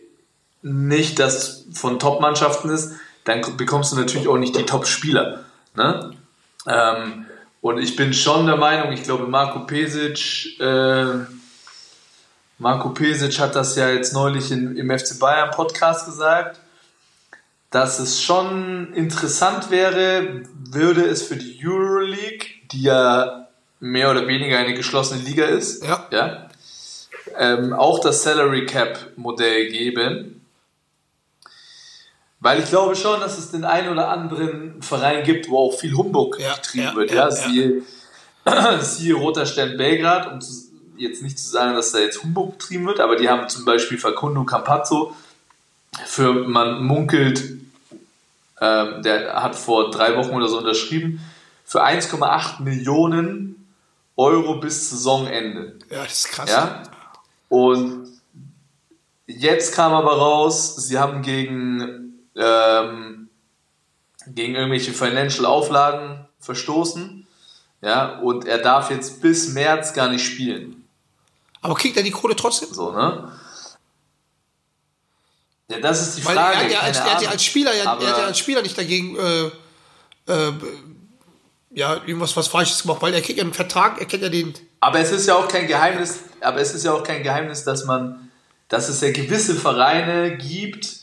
nicht das von Top-Mannschaften ist, dann bekommst du natürlich auch nicht die Top-Spieler. Ne? Ähm, und ich bin schon der Meinung, ich glaube, Marco Pesic, äh, Marco Pesic hat das ja jetzt neulich in, im FC Bayern Podcast gesagt, dass es schon interessant wäre, würde es für die Euroleague, die ja mehr oder weniger eine geschlossene Liga ist, Ja. ja ähm, auch das Salary Cap Modell geben. Weil ich glaube schon, dass es den einen oder anderen Verein gibt, wo auch viel Humbug Ja, getrieben ja, wird. ja, Ja. Siehe, siehe Roter Stern Belgrad, um zu, jetzt nicht zu sagen, dass da jetzt Humbug getrieben wird, aber die haben zum Beispiel Facundo Campazzo für, man munkelt, ähm, der hat vor drei Wochen oder so unterschrieben, für 1,8 Millionen Euro bis Saisonende. Ja, das ist krass. Ja? Und jetzt kam aber raus, sie haben gegen, ähm, gegen irgendwelche Financial Auflagen verstoßen. Ja, und er darf jetzt bis März gar nicht spielen. Aber kriegt er die Kohle trotzdem? So, ne? Ja, das ist die Weil Frage. er, hat ja als, er hat ja als Spieler, er, er hat ja als Spieler nicht dagegen äh, äh, ja, irgendwas was Falsches gemacht, weil er kriegt ja einen Vertrag, er kennt ja den. Aber es ist ja auch kein Geheimnis, aber es ist ja auch kein Geheimnis, dass man, dass es ja gewisse Vereine gibt,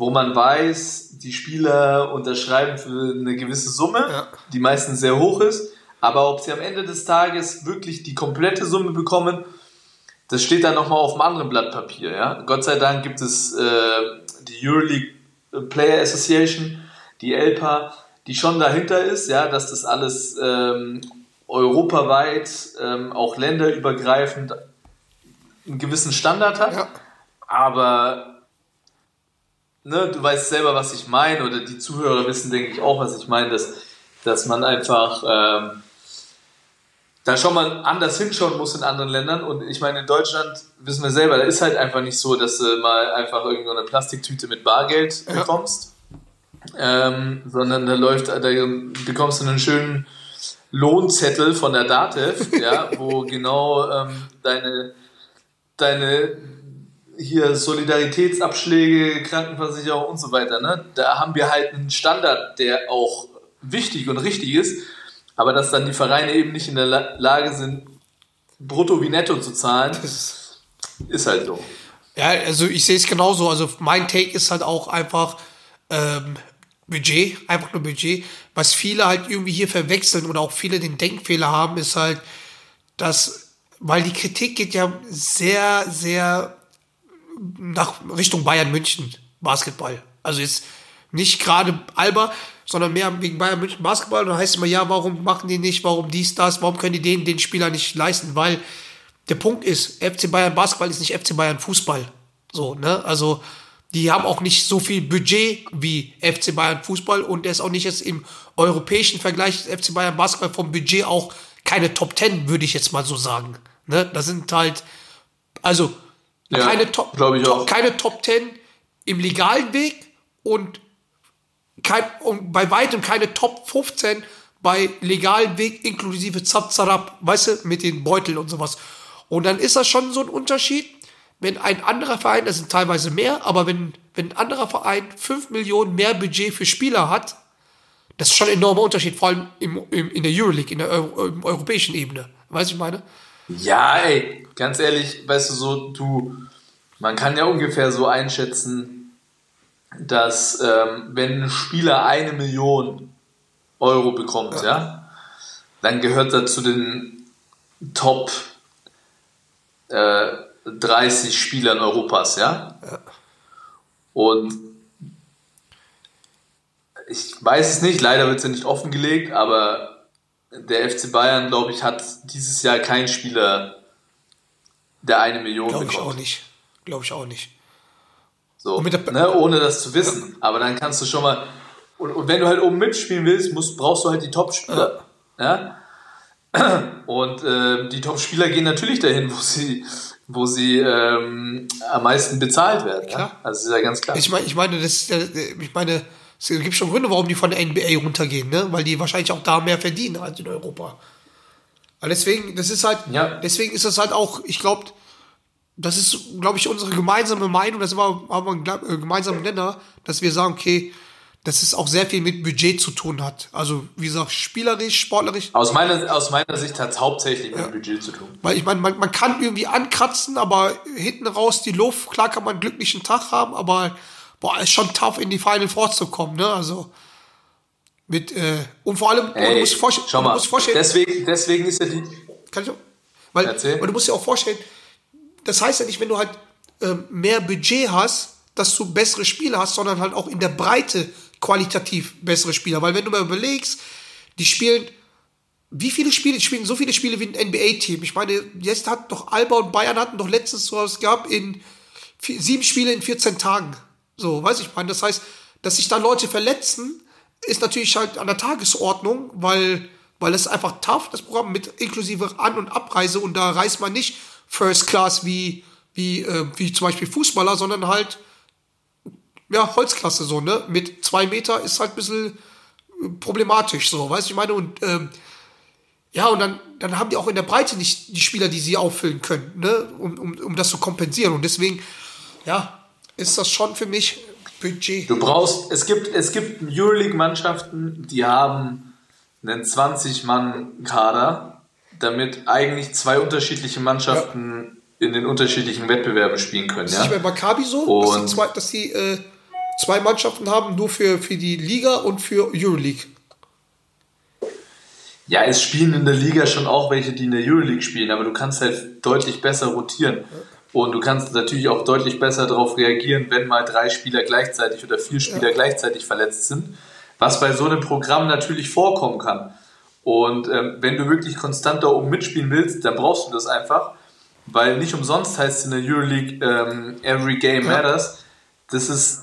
wo man weiß, die Spieler unterschreiben für eine gewisse Summe, Ja. die meistens sehr hoch ist, aber ob sie am Ende des Tages wirklich die komplette Summe bekommen, das steht dann nochmal auf einem anderen Blatt Papier. Ja? Gott sei Dank gibt es äh, die Euroleague Player Association, die ELPA, die schon dahinter ist, ja, dass das alles ähm, europaweit, ähm, auch länderübergreifend einen gewissen Standard hat. Ja. Aber ne, du weißt selber, was ich meine, oder die Zuhörer wissen, denke ich, auch, was ich meine, dass, dass man einfach ähm, da schon mal anders hinschauen muss in anderen Ländern. Und ich meine, in Deutschland wissen wir selber, da ist halt einfach nicht so, dass du mal einfach irgendwo eine Plastiktüte mit Bargeld Ja. bekommst. Ähm, sondern da läuft, da bekommst du einen schönen Lohnzettel von der DATEV, ja, wo genau ähm, deine, deine hier Solidaritätsabschläge, Krankenversicherung und so weiter, ne? Da haben wir halt einen Standard, der auch wichtig und richtig ist, aber dass dann die Vereine eben nicht in der La Lage sind, brutto wie netto zu zahlen, ist halt so. ja, also ich sehe es genauso. Also mein Take ist halt auch einfach, ähm, Budget, einfach nur Budget. Was viele halt irgendwie hier verwechseln oder auch viele den Denkfehler haben, ist halt, dass, weil die Kritik geht ja sehr, sehr nach Richtung Bayern München Basketball. Also jetzt nicht gerade Alba, sondern mehr wegen Bayern München Basketball. Und dann heißt es immer, ja, warum machen die nicht, warum dies, das, warum können die den, den Spieler nicht leisten? Weil der Punkt ist, FC Bayern Basketball ist nicht FC Bayern Fußball. So, ne? Also, die haben auch nicht so viel Budget wie FC Bayern Fußball und der ist auch nicht jetzt im europäischen Vergleich FC Bayern Basketball vom Budget auch keine Top Ten, würde ich jetzt mal so sagen. Ne? Das sind halt, also Ja, keine, Top, Top, keine Top Ten im legalen Weg und, kein, und bei weitem keine Top 15 bei legalen Weg inklusive Zap Zarab, weißt du, mit den Beuteln und sowas. Und dann ist das schon so ein Unterschied, wenn ein anderer Verein, das sind teilweise mehr, aber wenn, wenn ein anderer Verein 5 Millionen mehr Budget für Spieler hat, das ist schon ein enormer Unterschied, vor allem im, im, in der Euroleague, in der Eu im europäischen Ebene. Weißt du, ich meine? Ja, ey, ganz ehrlich, weißt du, so, du, man kann ja ungefähr so einschätzen, dass ähm, wenn ein Spieler eine Million Euro bekommt, ja, dann gehört er zu den Top äh, 30 Spielern Europas, ja. Und ich weiß es nicht, leider wird es ja nicht offengelegt, aber der FC Bayern, glaube ich, hat dieses Jahr keinen Spieler, der eine Million Glaube ich bekommt. auch nicht. Glaube ich auch nicht. So, ne, ohne das zu wissen. Aber dann kannst du schon mal. Und, und wenn du halt oben mitspielen willst, musst, brauchst du halt die Top-Spieler. Ja. Und äh, die Top-Spieler gehen natürlich dahin, wo sie, wo sie ähm, am meisten bezahlt werden. Ja? Klar. Also ist ja ganz klar. Ich meine, ich meine, das ist, ich meine, es gibt schon Gründe, warum die von der NBA runtergehen, ne? Weil die wahrscheinlich auch da mehr verdienen als in Europa. Aber deswegen, das ist halt, Ja. deswegen ist das halt auch, ich glaube, das ist, glaube ich, unsere gemeinsame Meinung, das war, haben wir einen äh, gemeinsamen Nenner, dass wir sagen, okay, dass es auch sehr viel mit Budget zu tun hat. Also, wie gesagt, spielerisch, sportlerisch, aus, meiner, aus meiner Sicht hat es hauptsächlich mit dem Budget zu tun. weil ich meine, man, man kann irgendwie ankratzen, aber hinten raus die Luft, klar kann man einen glücklichen Tag haben, aber boah, ist schon tough, in die Final Four zu kommen, ne? Also mit, äh, und vor allem, Ey, du musst vorstellen, schau du mal, vorstellen, deswegen, deswegen ist ja die. kann ich auch, weil, weil du musst dir auch vorstellen, das heißt ja nicht, wenn du halt ähm, mehr Budget hast, dass du bessere Spieler hast, sondern halt auch in der Breite qualitativ bessere Spieler. Weil wenn du mal überlegst, die spielen, wie viele Spiele, die spielen so viele Spiele wie ein NBA-Team. Ich meine, jetzt hat doch Alba und Bayern hatten doch letztens so was gehabt in vier, sieben Spiele in 14 Tagen. So, weiß ich meine. Das heißt, dass sich da Leute verletzen, ist natürlich halt an der Tagesordnung, weil, weil es einfach tough, das Programm mit inklusive An- und Abreise und da reist man nicht First Class wie, wie, äh, wie zum Beispiel Fußballer, sondern halt, ja, Holzklasse so, ne? Mit zwei Meter ist halt ein bisschen äh, problematisch, so, weißt du, ich meine, und, ähm, ja, und dann, dann haben die auch in der Breite nicht die Spieler, die sie auffüllen können, ne? um, um, um das zu kompensieren. Und deswegen, ja, ist das schon für mich Budget. Du brauchst, es gibt, es gibt Euroleague-Mannschaften, die haben einen 20-Mann-Kader, damit eigentlich zwei unterschiedliche Mannschaften in den unterschiedlichen Wettbewerben spielen können. Ist nicht bei Ja? Maccabi so, dass Und- die, zwei, dass die äh, zwei Mannschaften haben, nur für, für die Liga und für Euroleague. ja, es spielen in der Liga schon auch welche, die in der Euroleague spielen, aber du kannst halt deutlich besser rotieren. Und du kannst natürlich auch deutlich besser darauf reagieren, wenn mal drei Spieler gleichzeitig oder vier Spieler gleichzeitig verletzt sind, was bei so einem Programm natürlich vorkommen kann. Und ähm, wenn du wirklich konstant da oben mitspielen willst, dann brauchst du das einfach, weil nicht umsonst heißt es in der Euroleague ähm, Every Game Matters. Das ist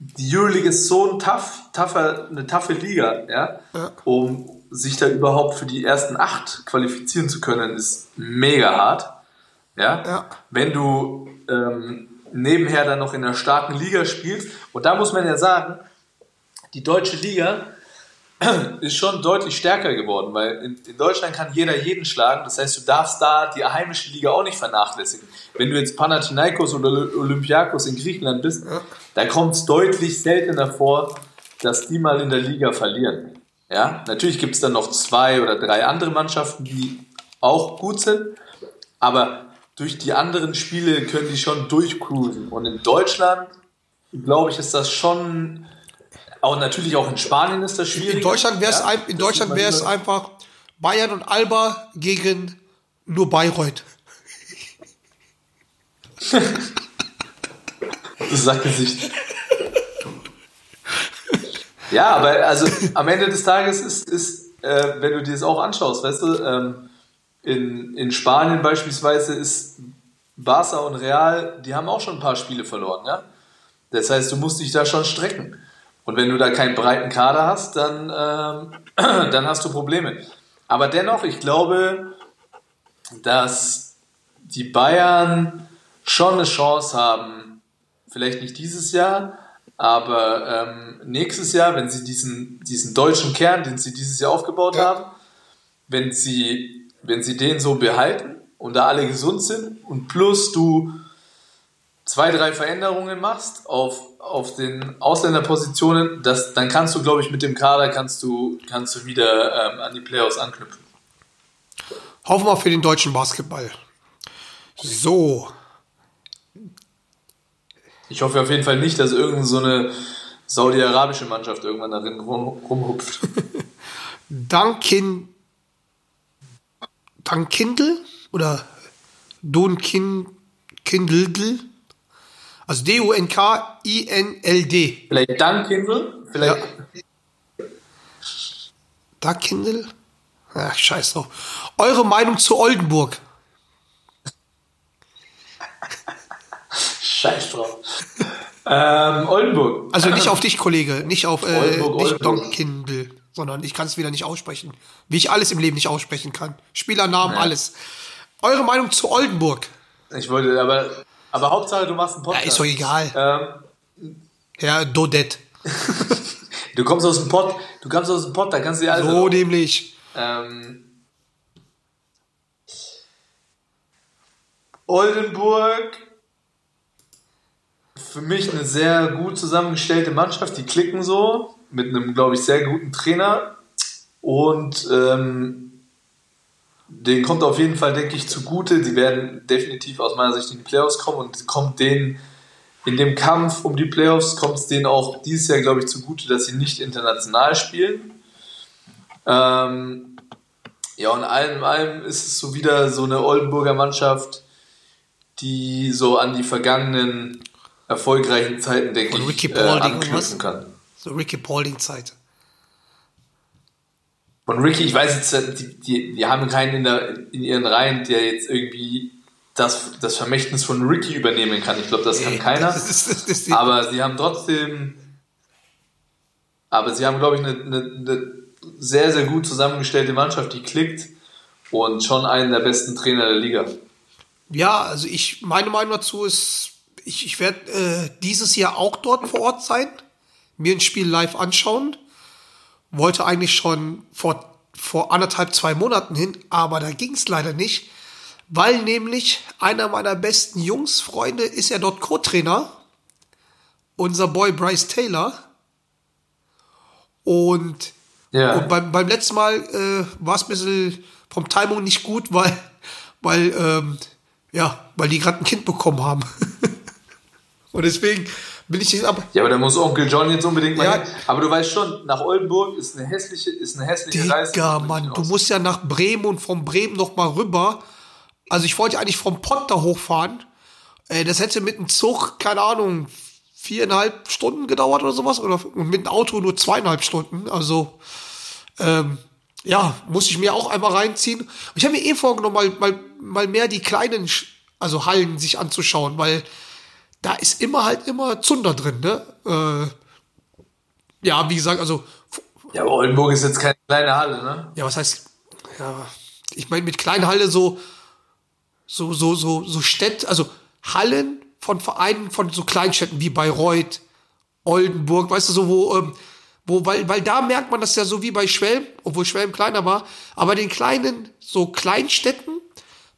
die Euroleague ist so ein tough, tougher, eine taffe Liga, ja? um sich da überhaupt für die ersten acht qualifizieren zu können, ist mega hart. Ja? Ja. Wenn du ähm, nebenher dann noch in einer starken Liga spielst, und da muss man ja sagen, die deutsche Liga ist schon deutlich stärker geworden, weil in, in Deutschland kann jeder jeden schlagen. Das heißt, du darfst da die heimische Liga auch nicht vernachlässigen. Wenn du jetzt Panathinaikos oder Olympiakos in Griechenland bist, da kommt es deutlich seltener vor, dass die mal in der Liga verlieren. Ja, natürlich gibt es dann noch zwei oder drei andere Mannschaften, die auch gut sind, aber durch die anderen Spiele können die schon durchcruisen. Und in Deutschland, glaube ich, ist das schon Auch natürlich auch in Spanien ist das schwierig. In Deutschland wäre es ja, ein, in Deutschland wäre es einfach Bayern und Alba gegen nur Bayreuth. Das Sackgesicht. ja, aber also am Ende des Tages ist, ist äh, wenn du dir das auch anschaust, weißt du, ähm, in, in Spanien beispielsweise ist Barca und Real, die haben auch schon ein paar Spiele verloren, ja. Das heißt, du musst dich da schon strecken. Und wenn du da keinen breiten Kader hast, dann, ähm, dann hast du Probleme. Aber dennoch, ich glaube, dass die Bayern schon eine Chance haben, vielleicht nicht dieses Jahr, aber ähm, nächstes Jahr, wenn sie diesen, diesen deutschen Kern, den sie dieses Jahr aufgebaut haben, wenn sie, wenn sie den so behalten und da alle gesund sind und plus du zwei, drei Veränderungen machst auf, auf den Ausländerpositionen, das, dann kannst du, glaube ich, mit dem Kader kannst du, kannst du wieder ähm, an die Playoffs anknüpfen. Hoffen wir für den deutschen Basketball. So, Ich hoffe auf jeden Fall nicht, dass irgendeine so eine saudi-arabische Mannschaft irgendwann darin rum, rumhupft. Dunkin Dunkindl oder Dunkin Kindl also D-U-N-K-I-N-L-D Vielleicht Dankindl, vielleicht Dunkindl? Ach, scheiß drauf. Eure Meinung zu Oldenburg? Scheiß drauf. ähm, Oldenburg. Also nicht auf dich, Kollege, nicht auf äh, Oldenburg, nicht Oldenburg. Donkindl, sondern ich kann es wieder nicht aussprechen. Wie ich alles im Leben nicht aussprechen kann. Spielernamen, Ja. alles. Eure Meinung zu Oldenburg? Ich wollte, aber, aber Hauptsache du machst einen Ja, Podcast. ist doch egal. Ähm, Herr Dodet. du kommst aus dem Pott, du kommst aus dem Pott, da kannst du dir alles. So nämlich. Ähm, Oldenburg, für mich eine sehr gut zusammengestellte Mannschaft. Die klicken so mit einem, glaube ich, sehr guten Trainer. Und ähm, denen kommt auf jeden Fall, denke ich, zugute. Die werden definitiv aus meiner Sicht in die Playoffs kommen und kommt denen in dem Kampf um die Playoffs kommt es denen auch dieses Jahr, glaube ich, zugute, dass sie nicht international spielen. Ähm, ja, und allem in allem ist es so wieder so eine Oldenburger Mannschaft, die so an die vergangenen erfolgreichen Zeiten, denke ich, äh, anknüpfen kann. So Ricky Paulding-Zeit. Von Ricky, ich weiß jetzt, die, die, die haben keinen in, der, in ihren Reihen, der jetzt irgendwie das, das Vermächtnis von Ricky übernehmen kann. Ich glaube, das kann keiner. Das ist, das ist Aber sie haben trotzdem, aber sie haben, glaube ich, eine, eine, eine sehr, sehr gut zusammengestellte Mannschaft, die klickt und schon einen der besten Trainer der Liga. ja, also ich, meine Meinung dazu ist, ich, ich werde äh, dieses Jahr auch dort vor Ort sein, mir ein Spiel live anschauen. Wollte eigentlich schon vor, vor anderthalb, zwei Monaten hin, aber da ging es leider nicht, weil nämlich einer meiner besten Jungs, Freunde, ist ja dort Co-Trainer. Unser Boy Bryce Taylor. Und Ja. Und beim, beim letzten Mal äh, war es ein bisschen vom Timing nicht gut, weil, weil, ähm, ja, weil die gerade ein Kind bekommen haben. Und deswegen bin ich ab. Ja, aber da muss Onkel John jetzt unbedingt mal Ja. Aber du weißt schon, nach Oldenburg ist eine hässliche, ist eine hässliche Reise. Digga, Mann, du musst ja nach Bremen und von Bremen noch mal rüber. Also ich wollte eigentlich vom Pott da hochfahren. Äh, das hätte mit dem Zug, keine Ahnung, viereinhalb Stunden gedauert oder sowas. Oder und mit dem Auto nur zweieinhalb Stunden. Also, ähm, ja, muss ich mir auch einmal reinziehen. Ich habe mir eh vorgenommen, mal, mal, mal mehr die kleinen, also Hallen sich anzuschauen, weil da ist immer halt immer Zunder drin, ne? Äh, ja, wie gesagt, also Ja, aber Oldenburg ist jetzt keine kleine Halle, ne? ja, was heißt, ja, ich meine mit Kleinhalle so, so, so, so, so Städte, also Hallen von Vereinen von so Kleinstädten wie Bayreuth, Oldenburg, weißt du, so, wo, ähm, wo, weil, weil da merkt man das ja so wie bei Schwelm, obwohl Schwelm kleiner war, aber den kleinen, so Kleinstädten,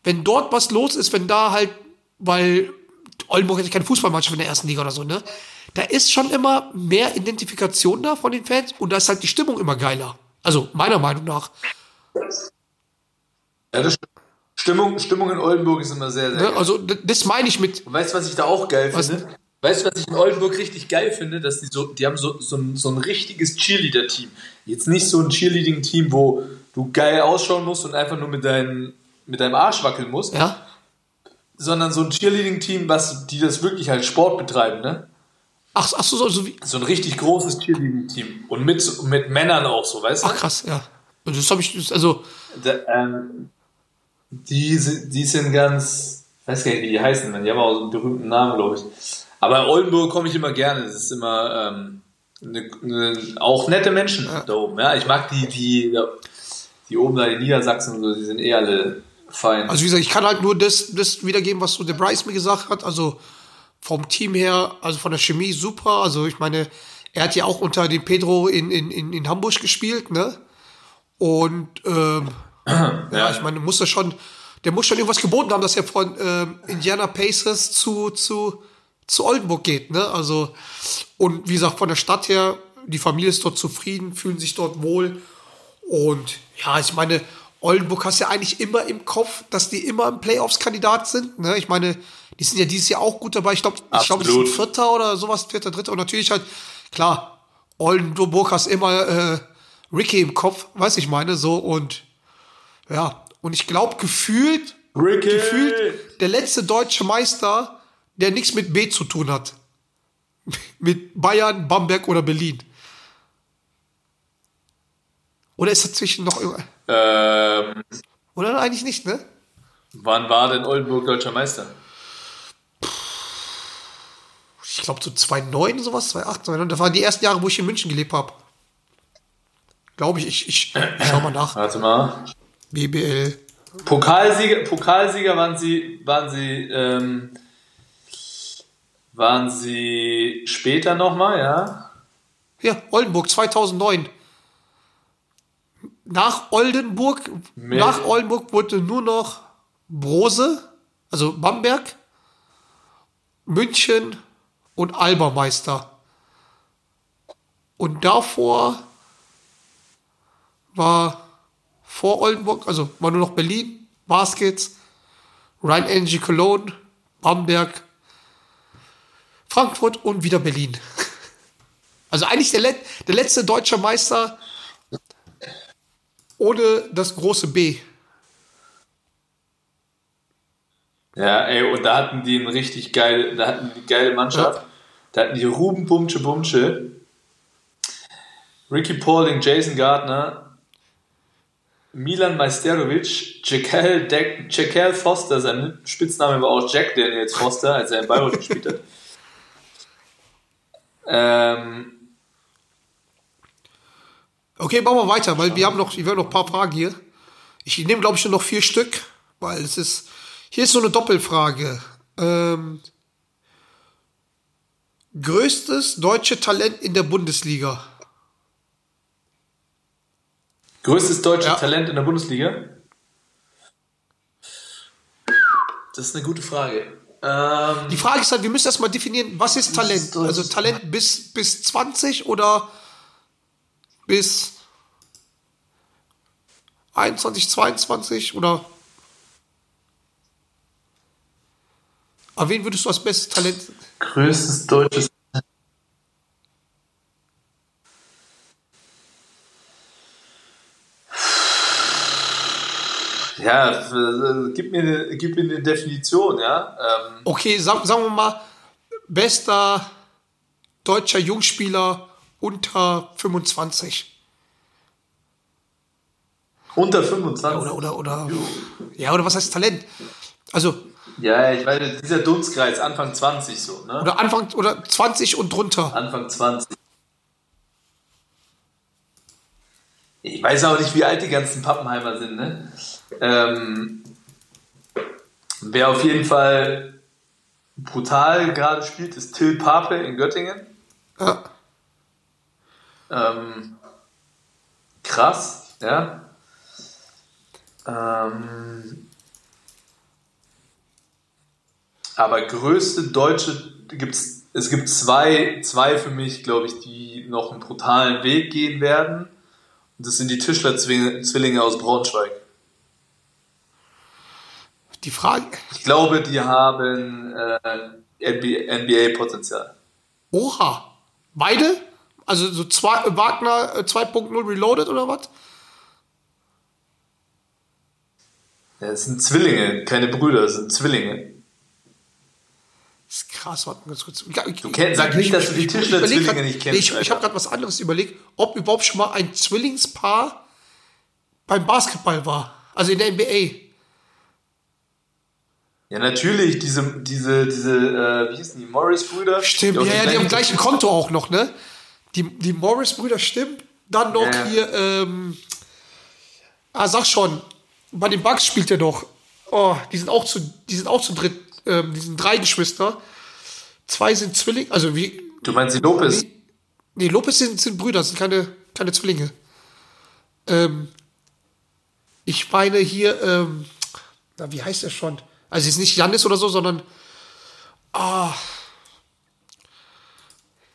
wenn dort was los ist, wenn da halt, weil Oldenburg hat ja keine Fußballmannschaft in der ersten Liga oder so, ne? Da ist schon immer mehr Identifikation da von den Fans und da ist halt die Stimmung immer geiler. Also meiner Meinung nach. Ja, das stimmt. Stimmung, Stimmung in Oldenburg ist immer sehr, sehr Ne? geil. Also das meine ich mit. Und weißt du, was ich da auch geil Was finde? Weißt du, was ich in Oldenburg richtig geil finde? Dass die so, die haben so, so, ein, so ein richtiges Cheerleader-Team. Jetzt nicht so ein Cheerleading-Team, wo du geil ausschauen musst und einfach nur mit, dein, mit deinem Arsch wackeln musst, Ja? Sondern so ein Cheerleading-Team, was die das wirklich als Sport betreiben, ne? Ach, ach so, so, so wie. So ein richtig großes Cheerleading-Team. Und mit, mit Männern auch so, weißt du? Ach krass, ja. Und das habe ich, das- also, Da, ähm, die, sind- die sind ganz, ich weiß gar nicht, wie die heißen, man. die haben auch so einen berühmten Namen, glaube ich. Aber in Oldenburg komme ich immer gerne. Das ist immer ähm, ne, ne, auch nette Menschen da oben. Ja, ich mag die, die, die oben da in Niedersachsen so, die sind eh alle fein. also wie gesagt, ich kann halt nur das, das wiedergeben, was so der Bryce mir gesagt hat. Also vom Team her, also von der Chemie super. Also ich meine, er hat ja auch unter dem Pedro in, in, in, in Hamburg gespielt, ne? Und ähm, ja. ich meine, muss er schon, der muss schon irgendwas geboten haben, dass er von ähm, Indiana Pacers zu, zu, zu Oldenburg geht, ne? Also, und wie gesagt, von der Stadt her, die Familie ist dort zufrieden, fühlen sich dort wohl. Und ja, ich meine, Oldenburg hast ja eigentlich immer im Kopf, dass die immer ein Playoffs-Kandidat sind. Ne? Ich meine, die sind ja dieses Jahr auch gut dabei. Ich glaube, ich glaube, die sind. Vierter oder sowas, Vierter, Dritter. Und natürlich halt, klar, Oldenburg hast immer äh, Ricky im Kopf, weiß ich meine, so und ja. Und ich glaube, gefühlt, Ricky! gefühlt der letzte deutsche Meister, der nichts mit B zu tun hat. mit Bayern, Bamberg oder Berlin. Oder ist dazwischen noch irgendwas? Ähm, Oder eigentlich nicht, ne? wann war denn Oldenburg deutscher Meister? Ich glaube so 2009 sowas, 2008, 2009. Das waren die ersten Jahre, wo ich in München gelebt habe. Glaube ich, ich, ich, ich schau mal nach. Warte mal. BBL. Pokalsieger, Pokalsieger waren sie, waren sie, ähm, waren sie später nochmal, ja? Ja, Oldenburg 2009. Nach Oldenburg, Mit- nach Oldenburg wurde nur noch Brose, also Bamberg, München und Alba Meister. Und davor war vor Oldenburg, also war nur noch Berlin, Baskets, Rhein Energy Cologne, Bamberg, Frankfurt und wieder Berlin. Also eigentlich der, Let der letzte deutsche Meister ohne das große B. Ja, ey, und da hatten die ein richtig geile, da hatten die eine geile Mannschaft. Ja. Da hatten die Ruben Bumsche Bumsche, Ricky Pauling, Jason Gardner, Milan Majsterovic, Jekyll, De- Jekyll Foster, sein Spitzname war auch Jack Daniels Foster, als er in Bayreuth gespielt hat. Ähm, Okay, machen wir weiter, weil wir haben noch, wir haben noch ein paar Fragen hier. Ich nehme, glaube ich, nur noch vier Stück, weil es ist. Hier ist so eine Doppelfrage. Ähm, größtes deutsche Talent in der Bundesliga. größtes deutsches Ja. Talent in der Bundesliga? Das ist eine gute Frage. Ähm, Die Frage ist halt, wir müssen erstmal definieren, was ist Talent? Also Talent bis, bis 20 oder bis 21, 22 oder. Aber wen würdest du als bestes Talent? größtes deutsches Ja, gib mir, eine, gib mir eine Definition, ja. Ähm, Okay, sag, sagen wir mal, bester deutscher Jungspieler unter 25. unter 25. Oder, oder, oder. Ja, oder was heißt Talent? Also, Ja, ich meine, dieser Dunstkreis, Anfang 20 so, ne? oder Anfang, oder 20 und drunter. Anfang 20. Ich weiß auch nicht, wie alt die ganzen Pappenheimer sind, ne? Ähm, wer auf jeden Fall brutal gerade spielt, ist Till Pape in Göttingen. Ja. Ähm, krass, ja. Ähm, aber größte deutsche gibt's, es gibt zwei, zwei für mich, glaube ich, die noch einen brutalen Weg gehen werden. Und das sind die Tischler-Zwillinge aus Braunschweig. Die Frage, Ich glaube, die haben äh, NBA-Potenzial. oha, beide? Also so zwei, Wagner äh, 2.0 Reloaded oder was? Ja, es sind Zwillinge, keine Brüder, es sind Zwillinge. Das ist krass, warte mal ganz kurz. Du kennst- sag nicht, dass du die Tischler-Zwillinge nicht kennst, Ich, ich habe gerade was anderes überlegt, ob überhaupt schon mal ein Zwillingspaar beim Basketball war. Also in der NBA. Ja, natürlich, diese, diese, diese, äh, wie hießen die, Morris-Brüder? Stimmt, auch ja, ja, die haben gleichen- gleichen Konto auch noch, ne? Die, die Morris-Brüder, stimmt. Dann noch Ja, hier, ähm, ah, sag schon, bei den Bucks spielt er doch. Oh, die sind auch zu, die sind auch zu dritt, ähm, die sind drei Geschwister. Zwei sind Zwillinge, also wie, Du meinst die Lopez? nee, Lopez sind, sind Brüder, sind keine, keine Zwillinge. Ähm, ich meine hier, ähm, na, wie heißt er schon? Also, es ist nicht Janis oder so, sondern,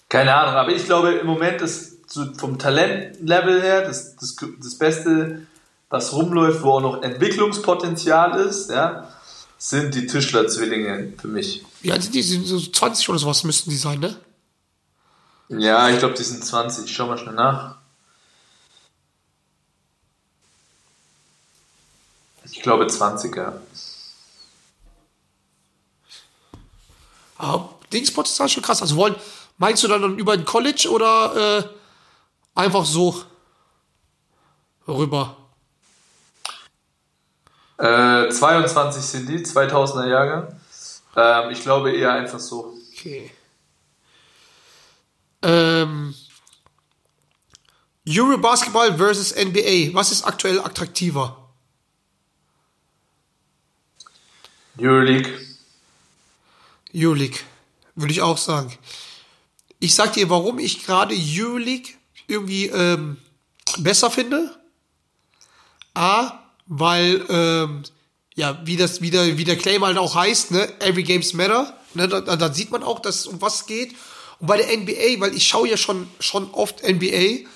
Keine Ahnung, aber ich glaube im Moment ist so vom Talentlevel her das, das, das Beste, was rumläuft, wo auch noch Entwicklungspotenzial ist, ja, sind die Tischler-Zwillinge für mich. alt sind die? Sind so 20 oder sowas müssten die sein, ne? Ja, ich glaube, die sind 20. Ich schau mal schnell nach. Ich glaube 20, ja. Aber Dingspotenzial ist schon krass. Also wollen, meinst du dann über ein College oder äh, einfach so rüber? Äh, 22 sind die, 2000er Jahrgang. Ähm, ich glaube eher einfach so. Okay. Ähm, Eurobasketball versus NBA. Was ist aktuell attraktiver? Euroleague. Euroleague, würde ich auch sagen. Ich sag dir, warum ich gerade Euroleague irgendwie ähm, besser finde. A, weil, ähm, ja, wie das, wie der, wie der Claim halt auch heißt, ne, every games matter. Ne, da, da sieht man auch, dass um was geht. Und bei der NBA, weil ich schaue ja schon, schon oft NBA,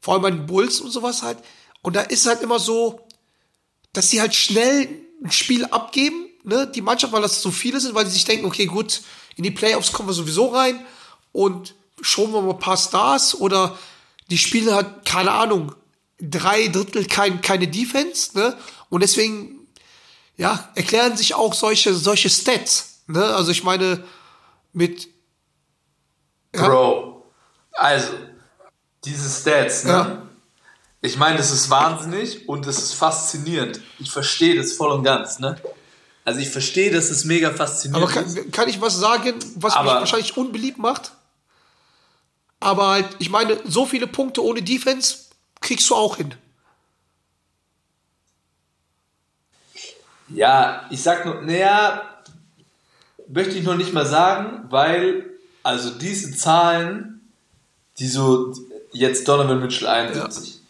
vor allem bei den Bulls und sowas halt. Und da ist halt immer so, dass sie halt schnell ein Spiel abgeben, ne, die Mannschaft, weil das so viele sind, weil sie sich denken, okay, gut, in die Playoffs kommen wir sowieso rein und schon wir mal ein paar Stars oder die spielen halt, keine Ahnung, drei Drittel kein, keine Defense, ne, und deswegen, ja, erklären sich auch solche, solche Stats, ne, also ich meine, mit, Ja. Bro. Also, diese Stats, ne? Ja. Ich meine, das ist wahnsinnig und das ist faszinierend. Ich verstehe das voll und ganz, ne? Also ich verstehe, dass es mega faszinierend aber ist. kann, kann ich was sagen, was mich Aber- wahrscheinlich unbeliebt macht? Aber halt, ich meine, so viele Punkte ohne Defense kriegst du auch hin. Ja, ich sag nur, naja, möchte ich noch nicht mal sagen, weil, also diese Zahlen, die so, jetzt Donovan Mitchell 71,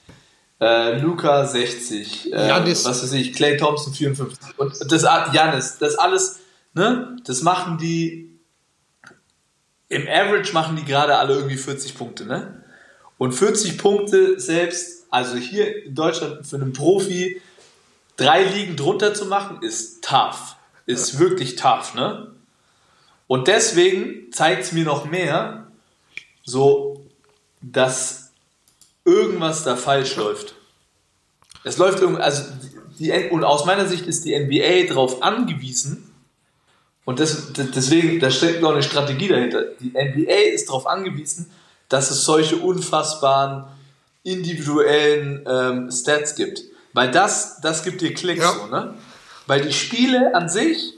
äh, Luca 60, äh, Giannis. was weiß ich, Clay Thompson 54 und das, Janis, das alles, ne, das machen die, im Average machen die gerade alle irgendwie 40 Punkte, ne? Und 40 Punkte selbst, also hier in Deutschland für einen Profi, drei Ligen drunter zu machen, ist tough. Ist wirklich tough, ne? Und deswegen zeigt es mir noch mehr, so, dass irgendwas da falsch läuft. Es läuft irgendwie, also, die, und aus meiner Sicht ist die NBA darauf angewiesen, und das, deswegen, da steckt noch eine Strategie dahinter. Die NBA ist darauf angewiesen, dass es solche unfassbaren individuellen ähm, Stats gibt. Weil das, das gibt dir Klicks, Ja. so, ne? Weil die Spiele an sich,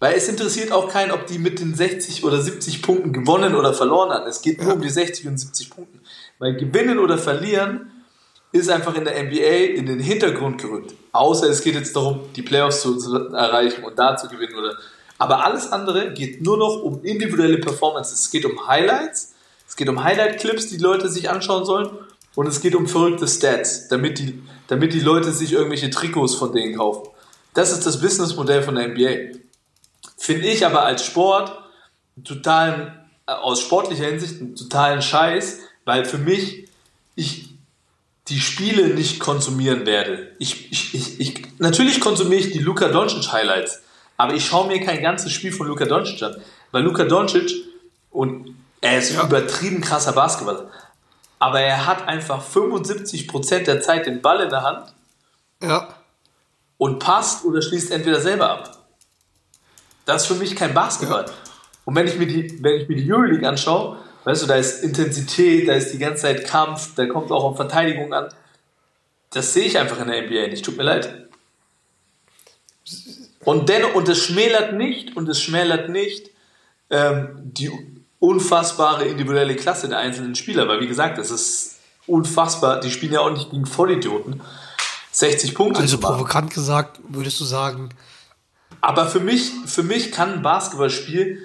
weil es interessiert auch keinen, ob die mit den 60 oder 70 Punkten gewonnen oder verloren haben. Es geht nur um die 60 und 70 Punkten. Weil gewinnen oder verlieren ist einfach in der NBA in den Hintergrund gerückt. Außer es geht jetzt darum, die Playoffs zu, zu erreichen und da zu gewinnen. Oder, aber alles andere geht nur noch um individuelle Performances. Es geht um Highlights, es geht um Highlight-Clips, die Leute sich anschauen sollen. Und es geht um verrückte Stats, damit die, damit die Leute sich irgendwelche Trikots von denen kaufen. Das ist das Businessmodell von der NBA. Finde ich aber als Sport totalen, äh, aus sportlicher Hinsicht einen totalen Scheiß, weil für mich, ich, die Spiele nicht konsumieren werde. Ich, ich, ich, ich, natürlich konsumiere ich die Luka Doncic Highlights, aber ich schaue mir kein ganzes Spiel von Luka Doncic an, weil Luka Doncic und er ist übertrieben krasser Basketballer, aber er hat einfach 75% der Zeit den Ball in der Hand Ja. und passt oder schließt entweder selber ab. Das ist für mich kein Basketball. Und wenn ich mir die, wenn ich mir die Euroleague anschaue, weißt du, da ist Intensität, da ist die ganze Zeit Kampf, da kommt auch auf Verteidigung an. Das sehe ich einfach in der NBA nicht. Tut mir leid. Und dennoch, und es schmälert nicht, und es schmälert nicht ähm, die unfassbare individuelle Klasse der einzelnen Spieler, weil wie gesagt, das ist unfassbar. Die spielen ja auch nicht gegen Vollidioten. 60 Punkte Also provokant gesagt, würdest du sagen, Aber für mich, für mich kann ein Basketballspiel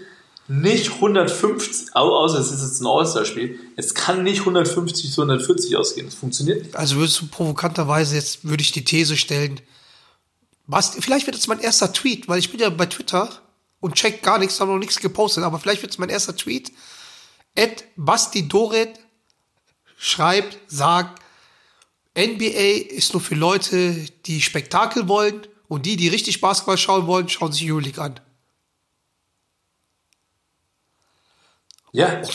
nicht 150, au- außer es ist jetzt ein All-Star-Spiel, es kann nicht 150 zu 140 ausgehen. Das funktioniert nicht. also würdest du provokanterweise, jetzt würde ich die These stellen, Basti, vielleicht wird es mein erster Tweet, weil ich bin ja bei Twitter und check gar nichts, habe noch nichts gepostet, aber vielleicht wird es mein erster Tweet. Ed Basti Doret schreibt, sagt, NBA ist nur für Leute, die Spektakel wollen und die, die richtig Basketball schauen wollen, schauen sich Euroleague an. Ja.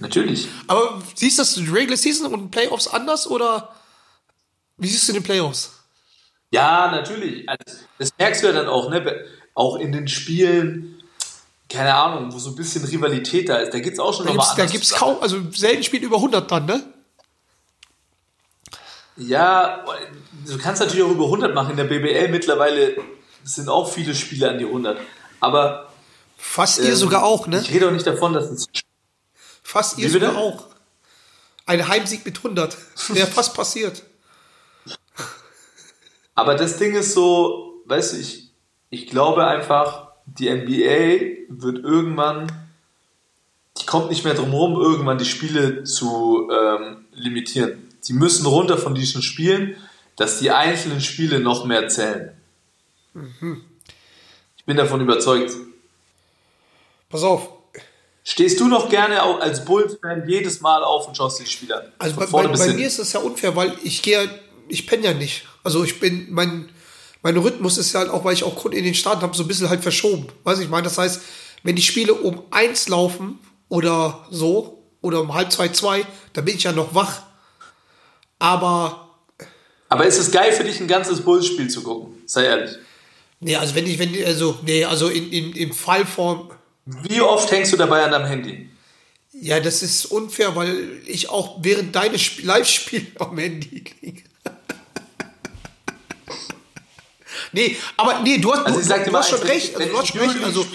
Natürlich. Aber siehst du das in Regular Season und Playoffs anders oder wie siehst du den Playoffs? Ja, natürlich. Also, das merkst du ja dann auch, ne? Auch in den Spielen, keine Ahnung, wo so ein bisschen Rivalität da ist. Da geht es auch schon nochmal gibt's, da anders gibt's zusammen. kaum, also selten spielt über 100 dann, ne? Ja, du kannst natürlich auch über 100 machen. In der BBL mittlerweile sind auch viele Spiele an die 100. Aber Fast ihr ähm, sogar auch, ne? Ich rede auch nicht davon, dass es Fast ihr sogar auch. Ein Heimsieg mit 100. Wäre fast passiert. Aber das Ding ist so, weißt du, ich, ich glaube einfach, die NBA wird irgendwann, die kommt nicht mehr drum herum, irgendwann die Spiele zu ähm, limitieren. Die müssen runter von diesen Spielen, dass die einzelnen Spiele noch mehr zählen. Ich bin davon überzeugt. Pass auf. Stehst du noch gerne auch als Bulls-Fan jedes Mal auf und schaust die Spiele an? Also bei, bei, bei mir ist das ja unfair, weil ich gehe, ich penne ja nicht. Also ich bin, mein, mein Rhythmus ist ja halt auch, weil ich auch Kunden in den Staaten habe, so ein bisschen halt verschoben. Weiß ich meine, das heißt, wenn die Spiele um eins laufen oder so, oder um halb zwei, zwei, dann bin ich ja noch wach. Aber Aber ist es geil für dich, ein ganzes Bulls-Spiel zu gucken? Sei ehrlich. Nee, also wenn ich, wenn, also, nee, also in, in, im Fall von, Wie oft hängst du dabei an deinem Handy? ja, das ist unfair, weil ich auch während deines Sp- Live-Spiels am Handy liege. Nee, aber nee, du hast, Also du, du mal hast schon wenn recht. Also, wenn du hast schon recht. Also,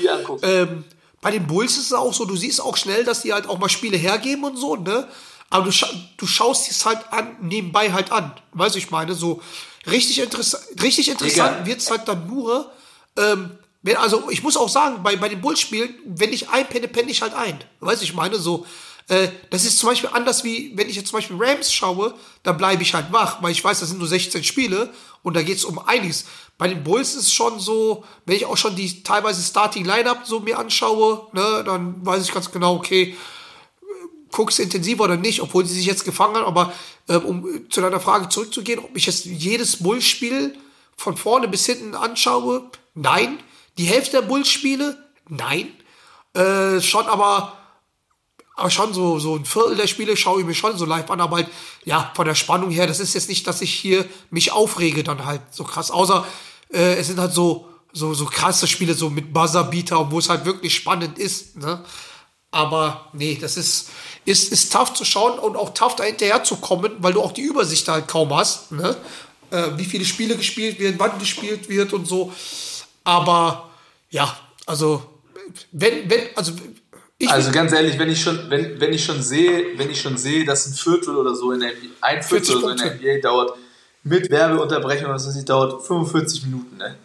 ähm, bei den Bulls ist es auch so, du siehst auch schnell, dass die halt auch mal Spiele hergeben und so, ne? Aber du, scha du schaust es halt an, nebenbei halt an. Weißt du, ich meine, so richtig, interessa richtig interessant Digga. wird's halt dann nur, ähm, wenn, also ich muss auch sagen, bei, bei den Bulls-Spielen, wenn ich einpenne, penne ich halt ein. Weißt du, ich meine, so, äh, das ist zum Beispiel anders wie, wenn ich jetzt zum Beispiel Rams schaue, dann bleibe ich halt wach, weil ich weiß, das sind nur 16 Spiele und da geht's um einiges. Bei den Bulls ist es schon so, wenn ich auch schon die teilweise Starting Lineup so mir anschaue, ne, dann weiß ich ganz genau, okay, guckst du intensiver oder nicht, obwohl sie sich jetzt gefangen haben. Aber äh, um zu deiner Frage zurückzugehen, ob ich jetzt jedes Bulls-Spiel von vorne bis hinten anschaue, nein. Die Hälfte der Bulls-Spiele, nein. Äh, schon aber, aber schon so, so ein Viertel der Spiele schaue ich mir schon so live an, aber halt, ja, von der Spannung her, das ist jetzt nicht, dass ich hier mich aufrege dann halt so krass, außer äh, es sind halt so, so, so krasse Spiele, so mit Buzzerbeater, wo es halt wirklich spannend ist, ne? Aber nee, das ist, ist, ist tough zu schauen und auch tough da hinterher zu kommen, weil du auch die Übersicht halt kaum hast, ne? Äh, wie viele Spiele gespielt werden, wann gespielt wird und so. Aber ja, also wenn, wenn, also ich Also ganz ehrlich, wenn ich schon, wenn, wenn ich schon sehe, wenn ich schon sehe, dass ein Viertel oder so in der ein 40 Viertel oder so in der NBA dauert, mit Werbeunterbrechung, weiß ich, dauert 45 Minuten, ne?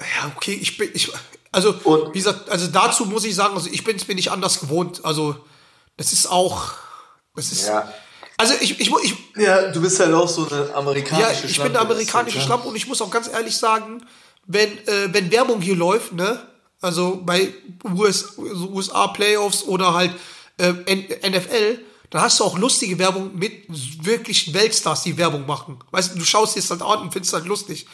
Ja, okay, ich bin, ich, also, Und- wie gesagt, also dazu muss ich sagen, also ich bin es mir nicht anders gewohnt. Also, das ist auch, das ist, Ja. also ich, ich, ich, Ja, du bist halt auch so eine ja, amerikanische ich bin eine amerikanische Schlampe. Schlampe und ich muss auch ganz ehrlich sagen, wenn, äh, wenn Werbung hier läuft, ne, also bei US, so USA Playoffs oder halt äh, NFL, dann hast du auch lustige Werbung mit wirklichen Weltstars, die Werbung machen. Weißt du, du schaust dir das halt an und findest halt lustig.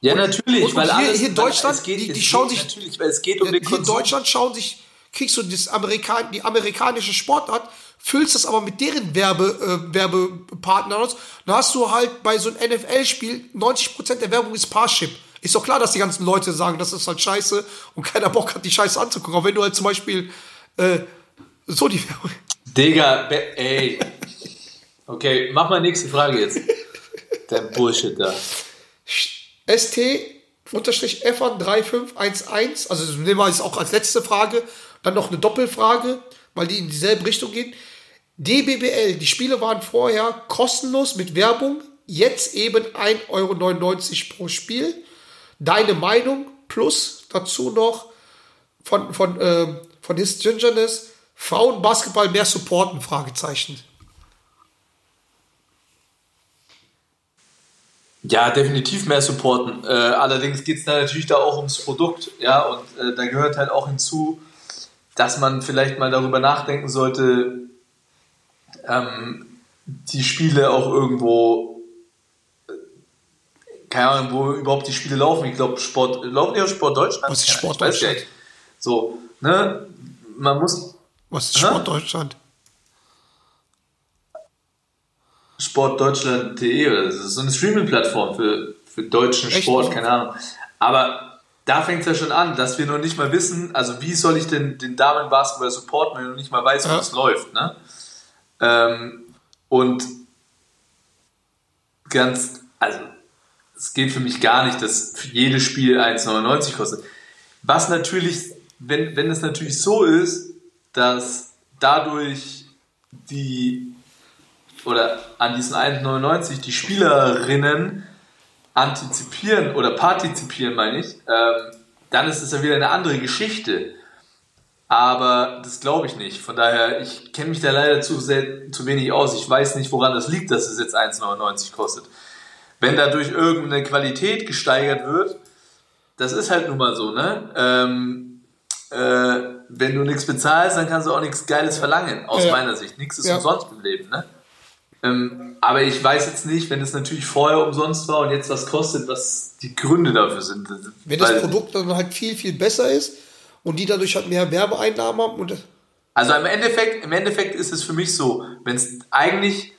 Ja, Und- natürlich, und weil hier, alles, hier in Deutschland, es geht, die, die schauen sich, Natürlich, weil es geht um hier den in Konsum. Deutschland schauen sich, kriegst du das Amerikan die amerikanische Sportart, füllst das aber mit deren Werbe, äh, Werbepartnern aus. Dann hast du halt bei so einem NFL-Spiel 90% der Werbung ist Parship. Ist doch klar, dass die ganzen Leute sagen, das ist halt scheiße und keiner Bock hat, die Scheiße anzugucken. Aber wenn du halt zum Beispiel äh, so die Werbung. Digga, ey. Okay, mach mal nächste Frage jetzt. Der Bullshit da. ST-F3511, also nehmen wir jetzt auch als letzte Frage, dann noch eine Doppelfrage, weil die in dieselbe Richtung gehen. DBBL, die Spiele waren vorher kostenlos mit Werbung, jetzt eben 1,99 Euro pro Spiel. Deine Meinung plus dazu noch von, von, ähm, von His Gingerness, Frauenbasketball mehr supporten, Fragezeichen. Ja, definitiv mehr supporten. Äh, allerdings geht es natürlich da auch ums Produkt, ja, und äh, da gehört halt auch hinzu, dass man vielleicht mal darüber nachdenken sollte, ähm, die Spiele auch irgendwo, äh, keine Ahnung, wo überhaupt die Spiele laufen. Ich glaube, Sport, laufen die auf Sport Deutschland? Was ist Sport Deutschland? So, ne, man muss, Was ist Hä? Sport Deutschland? sportdeutschland.de oder das ist so eine Streaming-Plattform für, für deutschen Echt? Sport, keine Ahnung. Aber da fängt es ja schon an, dass wir noch nicht mal wissen, also wie soll ich denn den Damenbasketball supporten, wenn du nicht mal weißt, wie Ja. es läuft, ne? Ähm, und ganz, also es geht für mich gar nicht, dass jedes Spiel 1,99 kostet. Was natürlich, wenn, wenn es natürlich so ist, dass dadurch die oder an diesen 1,99 die Spielerinnen antizipieren oder partizipieren, meine ich, ähm, dann ist es ja wieder eine andere Geschichte. Aber das glaube ich nicht. Von daher, ich kenne mich da leider zu, sehr, zu wenig aus. Ich weiß nicht, woran das liegt, dass es jetzt 1,99 kostet. Wenn dadurch irgendeine Qualität gesteigert wird, das ist halt nun mal so, ne? Ähm, äh, wenn du nichts bezahlst, dann kannst du auch nichts Geiles verlangen, aus Ja. meiner Sicht. Nichts ist Ja. umsonst im Leben, ne? Ähm, aber ich weiß jetzt nicht, wenn es natürlich vorher umsonst war und jetzt was kostet, was die Gründe dafür sind. Wenn das Weil- Produkt dann halt viel, viel besser ist und die dadurch halt mehr Werbeeinnahmen haben und Also im Endeffekt, im Endeffekt ist es für mich so, wenn es eigentlich,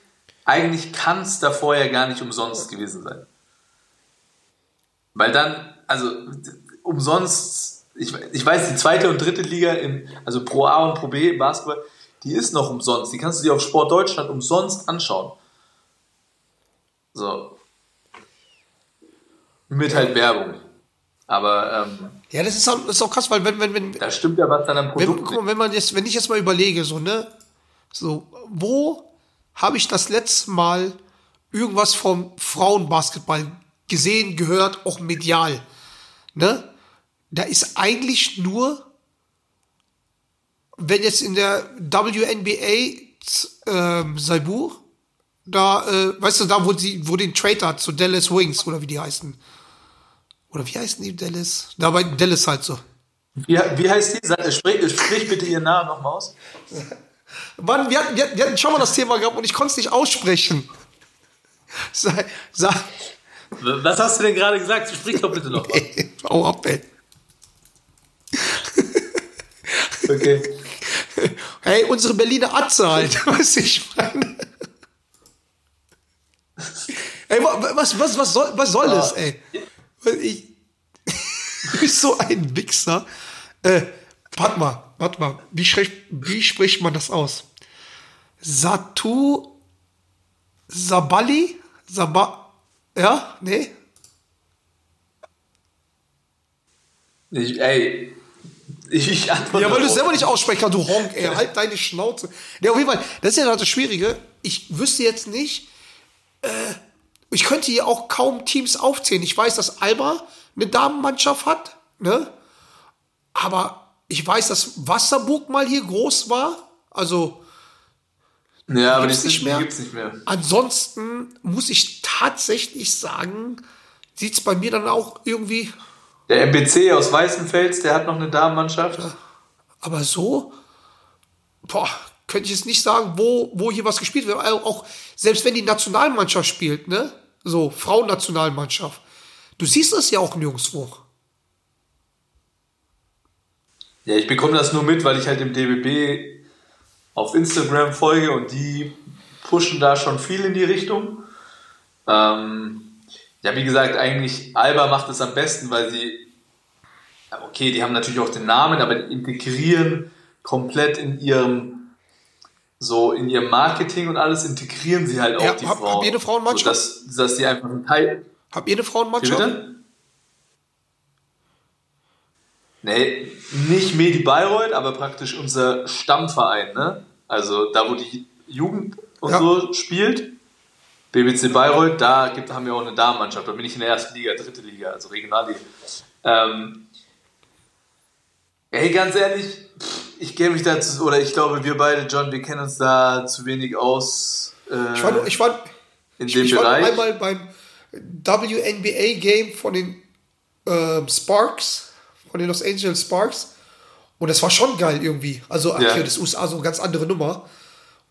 eigentlich kann es da vorher gar nicht umsonst gewesen sein. Weil dann, also umsonst, ich, ich weiß, die zweite und dritte Liga, in, also Pro A und Pro B im Basketball, die ist noch umsonst. Die kannst du dir auf Sport Deutschland umsonst anschauen. So. Mit halt Werbung. Aber ähm, ja, das ist auch, das ist auch krass, weil wenn, wenn, wenn, da stimmt ja was dann am wenn, Produkt. guck mal, wenn man jetzt, wenn ich jetzt mal überlege, so, ne, so, wo habe ich das letzte Mal irgendwas vom Frauenbasketball gesehen, gehört, auch medial, ne? Da ist eigentlich nur, wenn jetzt in der WNBA ähm, Saibur, da, äh, weißt du, da, wo sie, wo den Trade hat zu Dallas Wings oder wie die heißen. Oder wie heißen die Dallas? Da bei Dallas halt so. Wie, wie heißt die? Sprich, sprich bitte ihren Namen nochmal aus. Mann, wir hatten, wir, hatten, wir hatten schon mal das Thema gehabt und ich konnte es nicht aussprechen. Sag, sag, Was hast du denn gerade gesagt? Sprich doch bitte noch mal. hau ab, ey. Okay. Hey, unsere Berliner Atze halt. Was ich meine. Ey, wa- was, was, was soll, was soll das, ey? Ich, du bist so ein Wichser. Äh, warte mal, warte mal. Wie, schrecht, wie spricht man das aus? Satu Sabali? Saba, ja? Nee? Ich, ey, ich, antworte. Ja, weil du es selber nicht aussprechen kannst, du Honk, ey, halt deine Schnauze. Ja, auf jeden Fall, das ist ja das Schwierige. Ich wüsste jetzt nicht, äh, ich könnte hier auch kaum Teams aufzählen. Ich weiß, dass Alba eine Damenmannschaft hat, ne? Aber ich weiß, dass Wasserburg mal hier groß war. Also, Ja, aber die, sind, nicht mehr. die gibt's nicht mehr. ansonsten muss ich tatsächlich sagen, sieht's bei mir dann auch irgendwie, Der MBC aus Weißenfels, der hat noch eine Damenmannschaft. aber so, boah, könnte ich jetzt nicht sagen, wo, wo hier was gespielt wird. Auch, auch selbst wenn die Nationalmannschaft spielt, ne? So, Frauennationalmannschaft. Du siehst es ja auch nirgendwo. Ja, ich bekomme das nur mit, weil ich halt dem DBB auf Instagram folge und die pushen da schon viel in die Richtung. Ähm, ja, wie gesagt, eigentlich Alba macht es am besten, weil sie, okay, die haben natürlich auch den Namen, aber die integrieren komplett in ihrem so in ihrem Marketing und alles integrieren sie halt auch Ja, die hab- Frauen. habt ihr eine Frauenmannschaft? So, dass, dass die einfach ein Teil. Habt ihr eine Wie Frauenmannschaft? bitte? Nee, nicht Medi Bayreuth, aber praktisch unser Stammverein, ne? Also da, wo die Jugend und Ja. so spielt. BBC Bayreuth, da gibt, haben wir auch eine Damenmannschaft. Da bin ich in der ersten Liga, dritte Liga, also Regionalliga. Ähm, ey, ganz ehrlich, ich kenne mich dazu, oder ich glaube, wir beide, John, wir kennen uns da zu wenig aus äh, Ich war, ich war, in ich, dem ich war Bereich. einmal beim WNBA-Game von den ähm, Sparks, von den Los Angeles Sparks. Und das war schon geil irgendwie. Also Ja. das USA so eine ganz andere Nummer.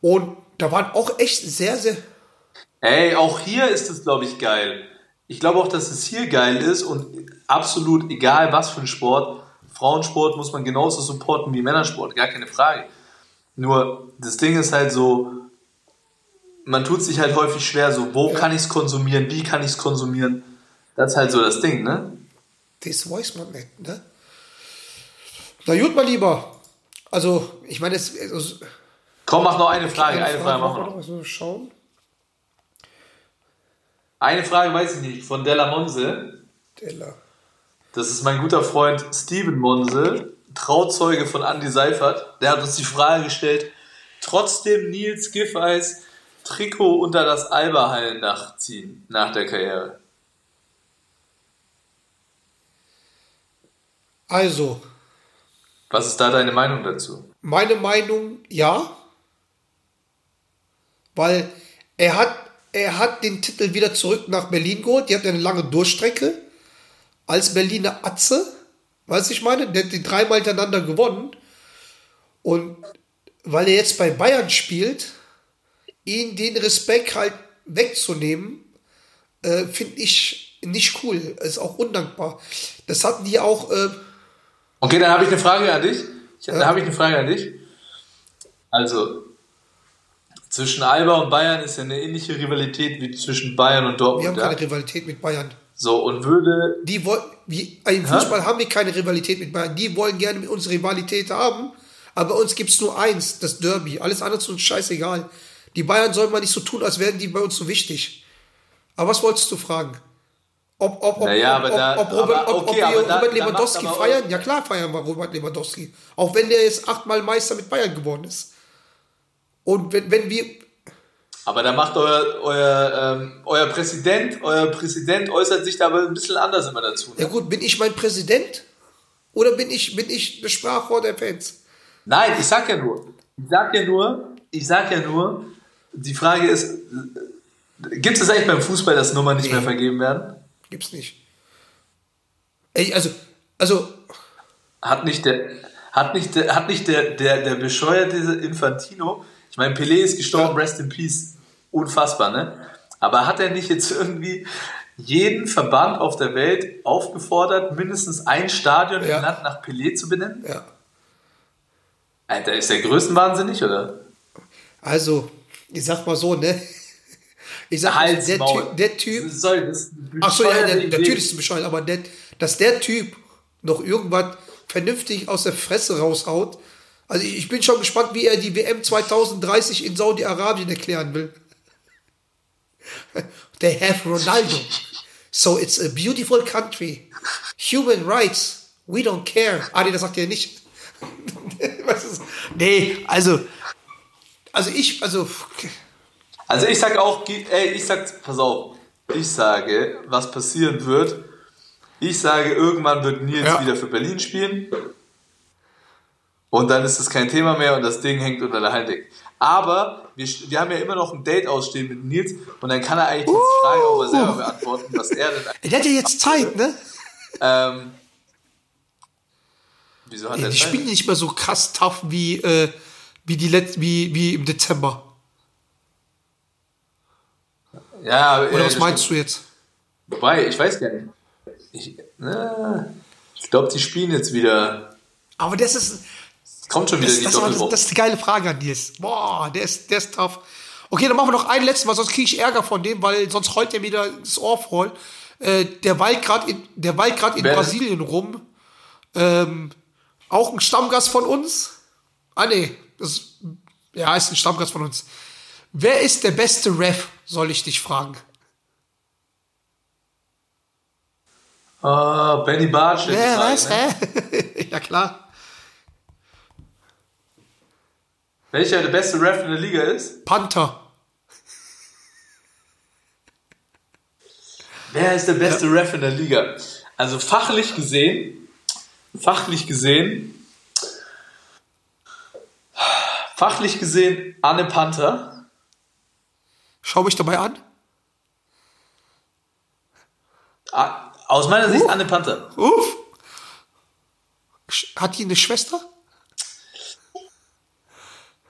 Und da waren auch echt sehr, sehr. Ey, auch hier ist es, glaube ich, geil. Ich glaube auch, dass es hier geil ist und absolut egal, was für ein Sport. Frauensport muss man genauso supporten wie Männersport, gar keine Frage. Nur, das Ding ist halt so, man tut sich halt häufig schwer, so, wo kann ich es konsumieren, wie kann ich es konsumieren. Das ist halt so das Ding, ne? Das weiß man nicht, ne? Na gut, mein Lieber. Also, ich meine, es. Also, Komm, mach noch eine Frage, eine Frage machen wir machen noch. wir noch. Schauen. Eine Frage weiß ich nicht, von Della Monse. Della. Das ist mein guter Freund Steven Monse, Trauzeuge von Andy Seifert. Der hat uns die Frage gestellt, trotzdem Nils Giffeis Trikot unter das Alba-Hallendach ziehen nach der Karriere. Also, Was ist da deine Meinung dazu? Meine Meinung, ja. Weil er hat, er hat den Titel wieder zurück nach Berlin geholt. Die hat eine lange Durchstrecke als Berliner Atze. Weißt du, ich meine? Der hat die dreimal hintereinander gewonnen. Und weil er jetzt bei Bayern spielt, ihn den Respekt halt wegzunehmen, äh, finde ich nicht cool. Ist auch undankbar. Das hatten die auch. Äh, Okay, dann habe ich eine Frage an dich. Ich, Dann habe ich eine Frage an dich. Also, zwischen Alba und Bayern ist ja eine ähnliche Rivalität wie zwischen Bayern und wir haben Dortmund. keine Ja? Rivalität mit Bayern. So, und würde Die wollen, im Fußball haben wir keine Rivalität mit Bayern. Die wollen gerne mit uns Rivalität haben. Aber bei uns gibt es nur eins, das Derby. Alles andere ist uns scheißegal. Die Bayern sollen mal nicht so tun, als wären die bei uns so wichtig. Aber was wolltest du fragen? Ob, ob, ob, Naja, ob, da- ob, ob, Robert, aber ob, ob okay, wir da- Robert Lewandowski feiern? Ja klar feiern wir Robert Lewandowski. Auch wenn der jetzt achtmal Meister mit Bayern geworden ist. Und wenn, wenn wir, Aber da macht euer, euer, ähm, euer Präsident, euer Präsident äußert sich da aber ein bisschen anders immer dazu. ja Ne? gut, bin ich mein Präsident? Oder bin ich, bin ich das Sprachrohr der Fans? Nein, ich sag ja nur, ich sag ja nur, ich sag ja nur, die Frage ist, gibt es eigentlich beim Fußball, dass Nummern nicht mehr vergeben werden? Gibt's nicht. Ey, also, also, Hat nicht der, hat nicht der, hat nicht der, der, der bescheuerte Infantino, ich meine, Pelé ist gestorben, Ja. rest in peace, unfassbar, ne? Aber hat er nicht jetzt irgendwie jeden Verband auf der Welt aufgefordert, mindestens ein Stadion Ja. im Land nach Pelé zu benennen? ja. Alter, ist der größtenwahnsinnig, oder? Also, ich sag mal so, ne? Ich sag mal, Hals, der, typ, der Typ. Sorry, das ist eine Ach so, ja, der, natürlich ist es bescheuert, aber der, dass der Typ noch irgendwas vernünftig aus der Fresse raushaut. Also, ich bin schon gespannt, wie er die WM 2030 in Saudi-Arabien erklären will. They have Ronaldo. So it's a beautiful country. Human rights. We don't care. Ah, nee, das sagt er nicht. Nee, also, also ich, also, Also ich sag auch, ey, ich sag, pass auf, ich sage, was passieren wird. Ich sage, irgendwann wird Nils Ja. wieder für Berlin spielen. Und dann ist es kein Thema mehr und das Ding hängt unter der Halldecke. Aber wir, wir haben ja immer noch ein Date ausstehen mit Nils und dann kann er eigentlich jetzt die Frage auch mal selber beantworten, was er denn. der hat ja jetzt Zeit, ne? Ähm, wieso hat Ja, er die Zeit? spielen nicht mehr so krass tough wie, äh, wie, die Let wie, wie im Dezember. Ja, Oder was meinst du jetzt? Wobei, ich weiß gar nicht. Ich, na, ich glaube, die spielen jetzt wieder. Aber das ist, Kommt schon wieder das, die das, war, das, das ist die geile Frage an Nils. Boah, der ist, der ist tough. Okay, dann machen wir noch einen letzten, weil sonst kriege ich Ärger von dem, weil sonst heult er mir wieder das Ohr voll. Äh, der weilt gerade in, der weilt grad in Wer? Brasilien rum. Ähm, auch ein Stammgast von uns. Ah, nee. Das, ja, ist ein Stammgast von uns. Wer ist der beste Ref, soll ich dich fragen? Ah, Benny Bartsch. was? sagen, ne? Hä? ja, klar. Welcher der beste Ref in der Liga ist? Panther. Wer ist der beste Ref in der Liga? Also fachlich gesehen, fachlich gesehen, fachlich gesehen Anne Panther. Schau mich dabei an. Ah, Aus meiner Sicht Anne Panther. Uff. Hat die eine Schwester?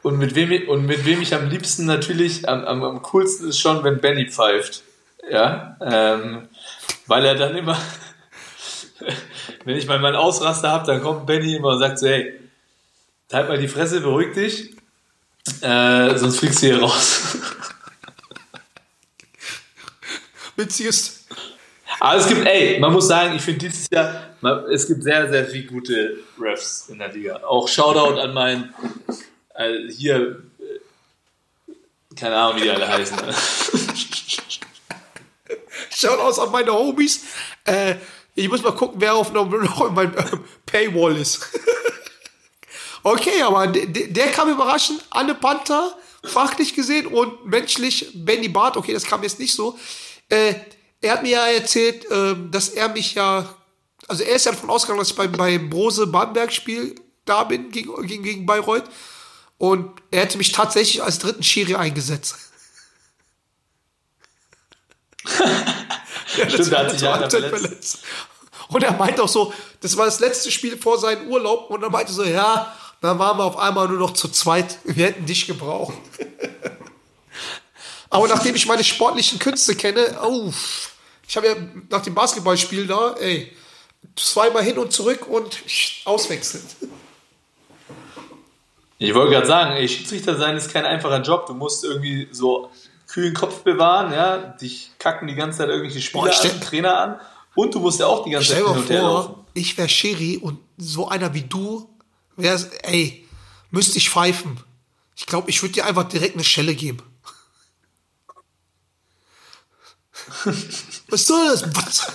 Und mit wem, ich- und mit wem ich am liebsten natürlich, am, am, am coolsten ist schon, wenn Benny pfeift. Ja, ähm, weil er dann immer, wenn ich mal meinen Ausraster habe, dann kommt Benny immer und sagt so, hey, halt mal die Fresse, beruhig dich, äh, sonst fliegst du hier raus. Witziges. Aber es gibt, ey, man muss sagen, ich finde dieses Jahr, man, es gibt sehr, sehr viele gute Refs in der Liga. Auch Shoutout an meinen, äh, hier, äh, keine Ahnung, wie die alle heißen. Schaut aus an meine Homies. Äh, ich muss mal gucken, wer auf noch, noch in meinem ähm, Paywall ist. okay, aber der, der kam überraschend. Anne Panther, fachlich gesehen und menschlich Benny Barth. Okay, das kam jetzt nicht so. Äh, er hat mir ja erzählt, ähm, dass er mich ja, also er ist ja davon ausgegangen, dass ich beim, beim Brose-Bamberg-Spiel da bin gegen, gegen, gegen Bayreuth. Und er hätte mich tatsächlich als dritten Schiri eingesetzt. Ja, Stimmt, hat sich einer total verletzt. Und er meinte auch so, das war das letzte Spiel vor seinem Urlaub und er meinte so, ja, dann waren wir auf einmal nur noch zu zweit. Wir hätten dich gebraucht. Aber nachdem ich meine sportlichen Künste kenne, oh, ich habe ja nach dem Basketballspiel da, ey, zweimal hin und zurück und auswechseln. Ich wollte gerade sagen, ey, Schiedsrichter sein ist kein einfacher Job. Du musst irgendwie so kühlen Kopf bewahren, ja, dich kacken die ganze Zeit irgendwelche Spieler Boah, an, Trainer an und du musst ja auch die ganze Zeit Stell hin und her mal laufen. vor, ich wäre Schiri und so einer wie du, wär's, ey, müsste ich pfeifen. Ich glaube, ich würde dir einfach direkt eine Schelle geben. Was soll das? Was?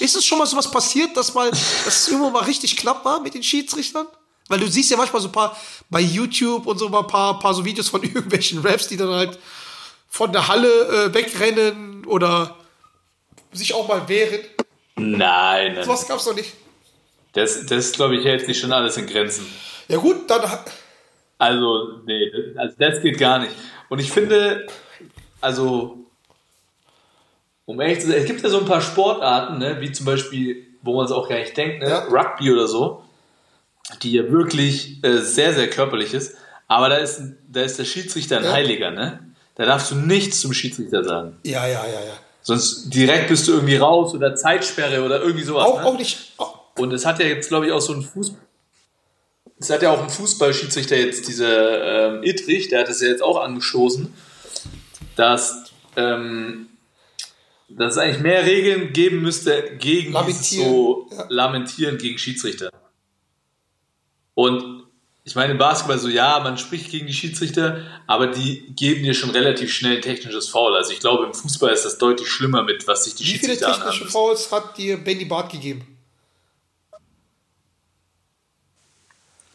Ist es schon mal sowas passiert, dass mal, dass es irgendwo mal richtig knapp war mit den Schiedsrichtern? Weil du siehst ja manchmal so ein paar bei YouTube und so mal ein paar, paar so Videos von irgendwelchen Raps, die dann halt von der Halle äh, wegrennen oder sich auch mal wehren. Nein, nein. Sowas gab's noch nicht. Das, das glaube ich, hält sich schon alles in Grenzen. Ja gut, dann Also, nee, also das geht gar nicht. Und ich finde, also, um ehrlich zu sein, es gibt ja so ein paar Sportarten, ne, wie zum Beispiel, wo man es auch gar nicht denkt, ne, Ja. Rugby oder so, die ja wirklich äh, sehr, sehr körperlich ist. Aber da ist, da ist der Schiedsrichter ein Ja. Heiliger, ne? Da darfst du nichts zum Schiedsrichter sagen. ja, ja, ja, ja. Sonst direkt bist du irgendwie raus oder Zeitsperre oder irgendwie sowas. Auch, ne? auch nicht. Auch, Und es hat ja jetzt, glaube ich, auch so ein Fuß. Es hat ja auch ein Fußballschiedsrichter jetzt, dieser ähm, Ittrich, der hat es ja jetzt auch angestoßen, dass, ähm, dass es eigentlich mehr Regeln geben müsste gegen so. Lamentieren gegen Schiedsrichter. Und ich meine, im Basketball so, ja, man spricht gegen die Schiedsrichter, aber die geben dir schon relativ schnell ein technisches Foul. Also ich glaube, im Fußball ist das deutlich schlimmer mit, was sich die wie viele Schiedsrichter anhaben technische müssen. Fouls hat dir Benny Barth gegeben?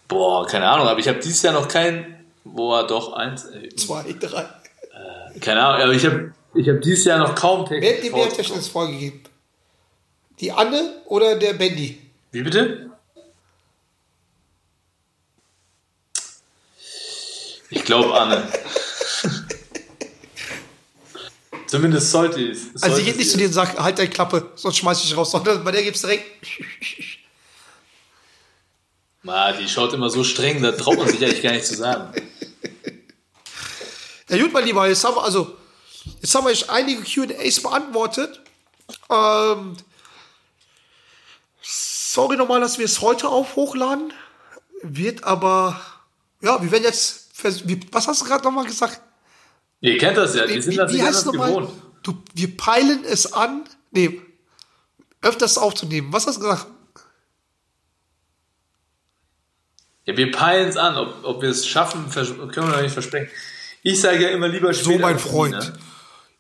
Boah, keine Ahnung, aber ich habe dieses Jahr noch kein, boah, doch, eins, äh, Zwei, drei. keine Ahnung, aber ich habe ich hab dieses Jahr noch kaum Wer hat dir technische mehr technisches. Foul gegeben? Die Anne oder der Benny? Wie bitte? Ich glaube Anne. Zumindest sollte es. Also sollte sie geht es nicht zu dir und sagt, halt deine Klappe, sonst schmeiß ich dich raus, sondern bei der gibt's direkt. Ma, die schaut immer so streng, da traut man sich eigentlich gar nicht zu sagen. Ja gut, mein Lieber, jetzt haben wir also jetzt haben wir euch einige Q&As beantwortet. Ähm, sorry nochmal, dass wir es heute auf hochladen. Wird aber, ja, wir werden jetzt, wie, was hast du gerade nochmal gesagt? Ihr kennt das ja, die sind nicht anders nochmal? gewohnt. Du, wir peilen es an, nee, öfters aufzunehmen. Was hast du gesagt? Ja, wir peilen es an, ob, ob wir es schaffen, können wir noch nicht versprechen. Ich sage ja immer lieber So, später mein als nie, Freund. ne?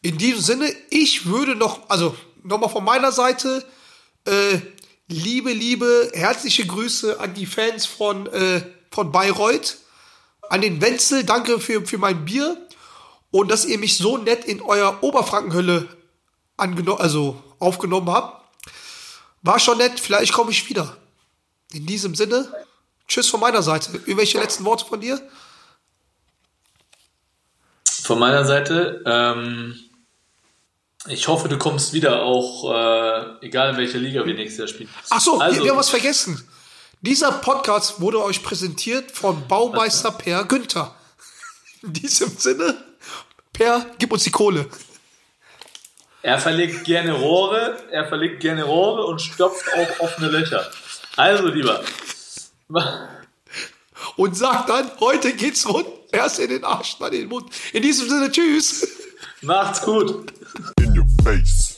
In diesem Sinne, ich würde noch, also nochmal von meiner Seite, äh, liebe, liebe, herzliche Grüße an die Fans von, äh, von Bayreuth, an den Wenzel, danke für, für mein Bier und dass ihr mich so nett in euer Oberfrankenhölle also aufgenommen habt. War schon nett, vielleicht komme ich wieder. In diesem Sinne, tschüss von meiner Seite. Irgendwelche letzten Worte von dir? Von meiner Seite, ähm, ich hoffe, du kommst wieder, auch äh, egal in welcher Liga wir nächstes Jahr spielen. Ach so, also, wir, wir haben was vergessen. Dieser Podcast wurde euch präsentiert von Baumeister Per Günther. In diesem Sinne, Per, gib uns die Kohle. Er verlegt gerne Rohre, er verlegt gerne Rohre und stopft auch offene Löcher. Also, lieber. Und sagt dann, heute geht's rund. Erst in den Arsch, dann in den Mund. In diesem Sinne, tschüss. Macht's gut. In your face.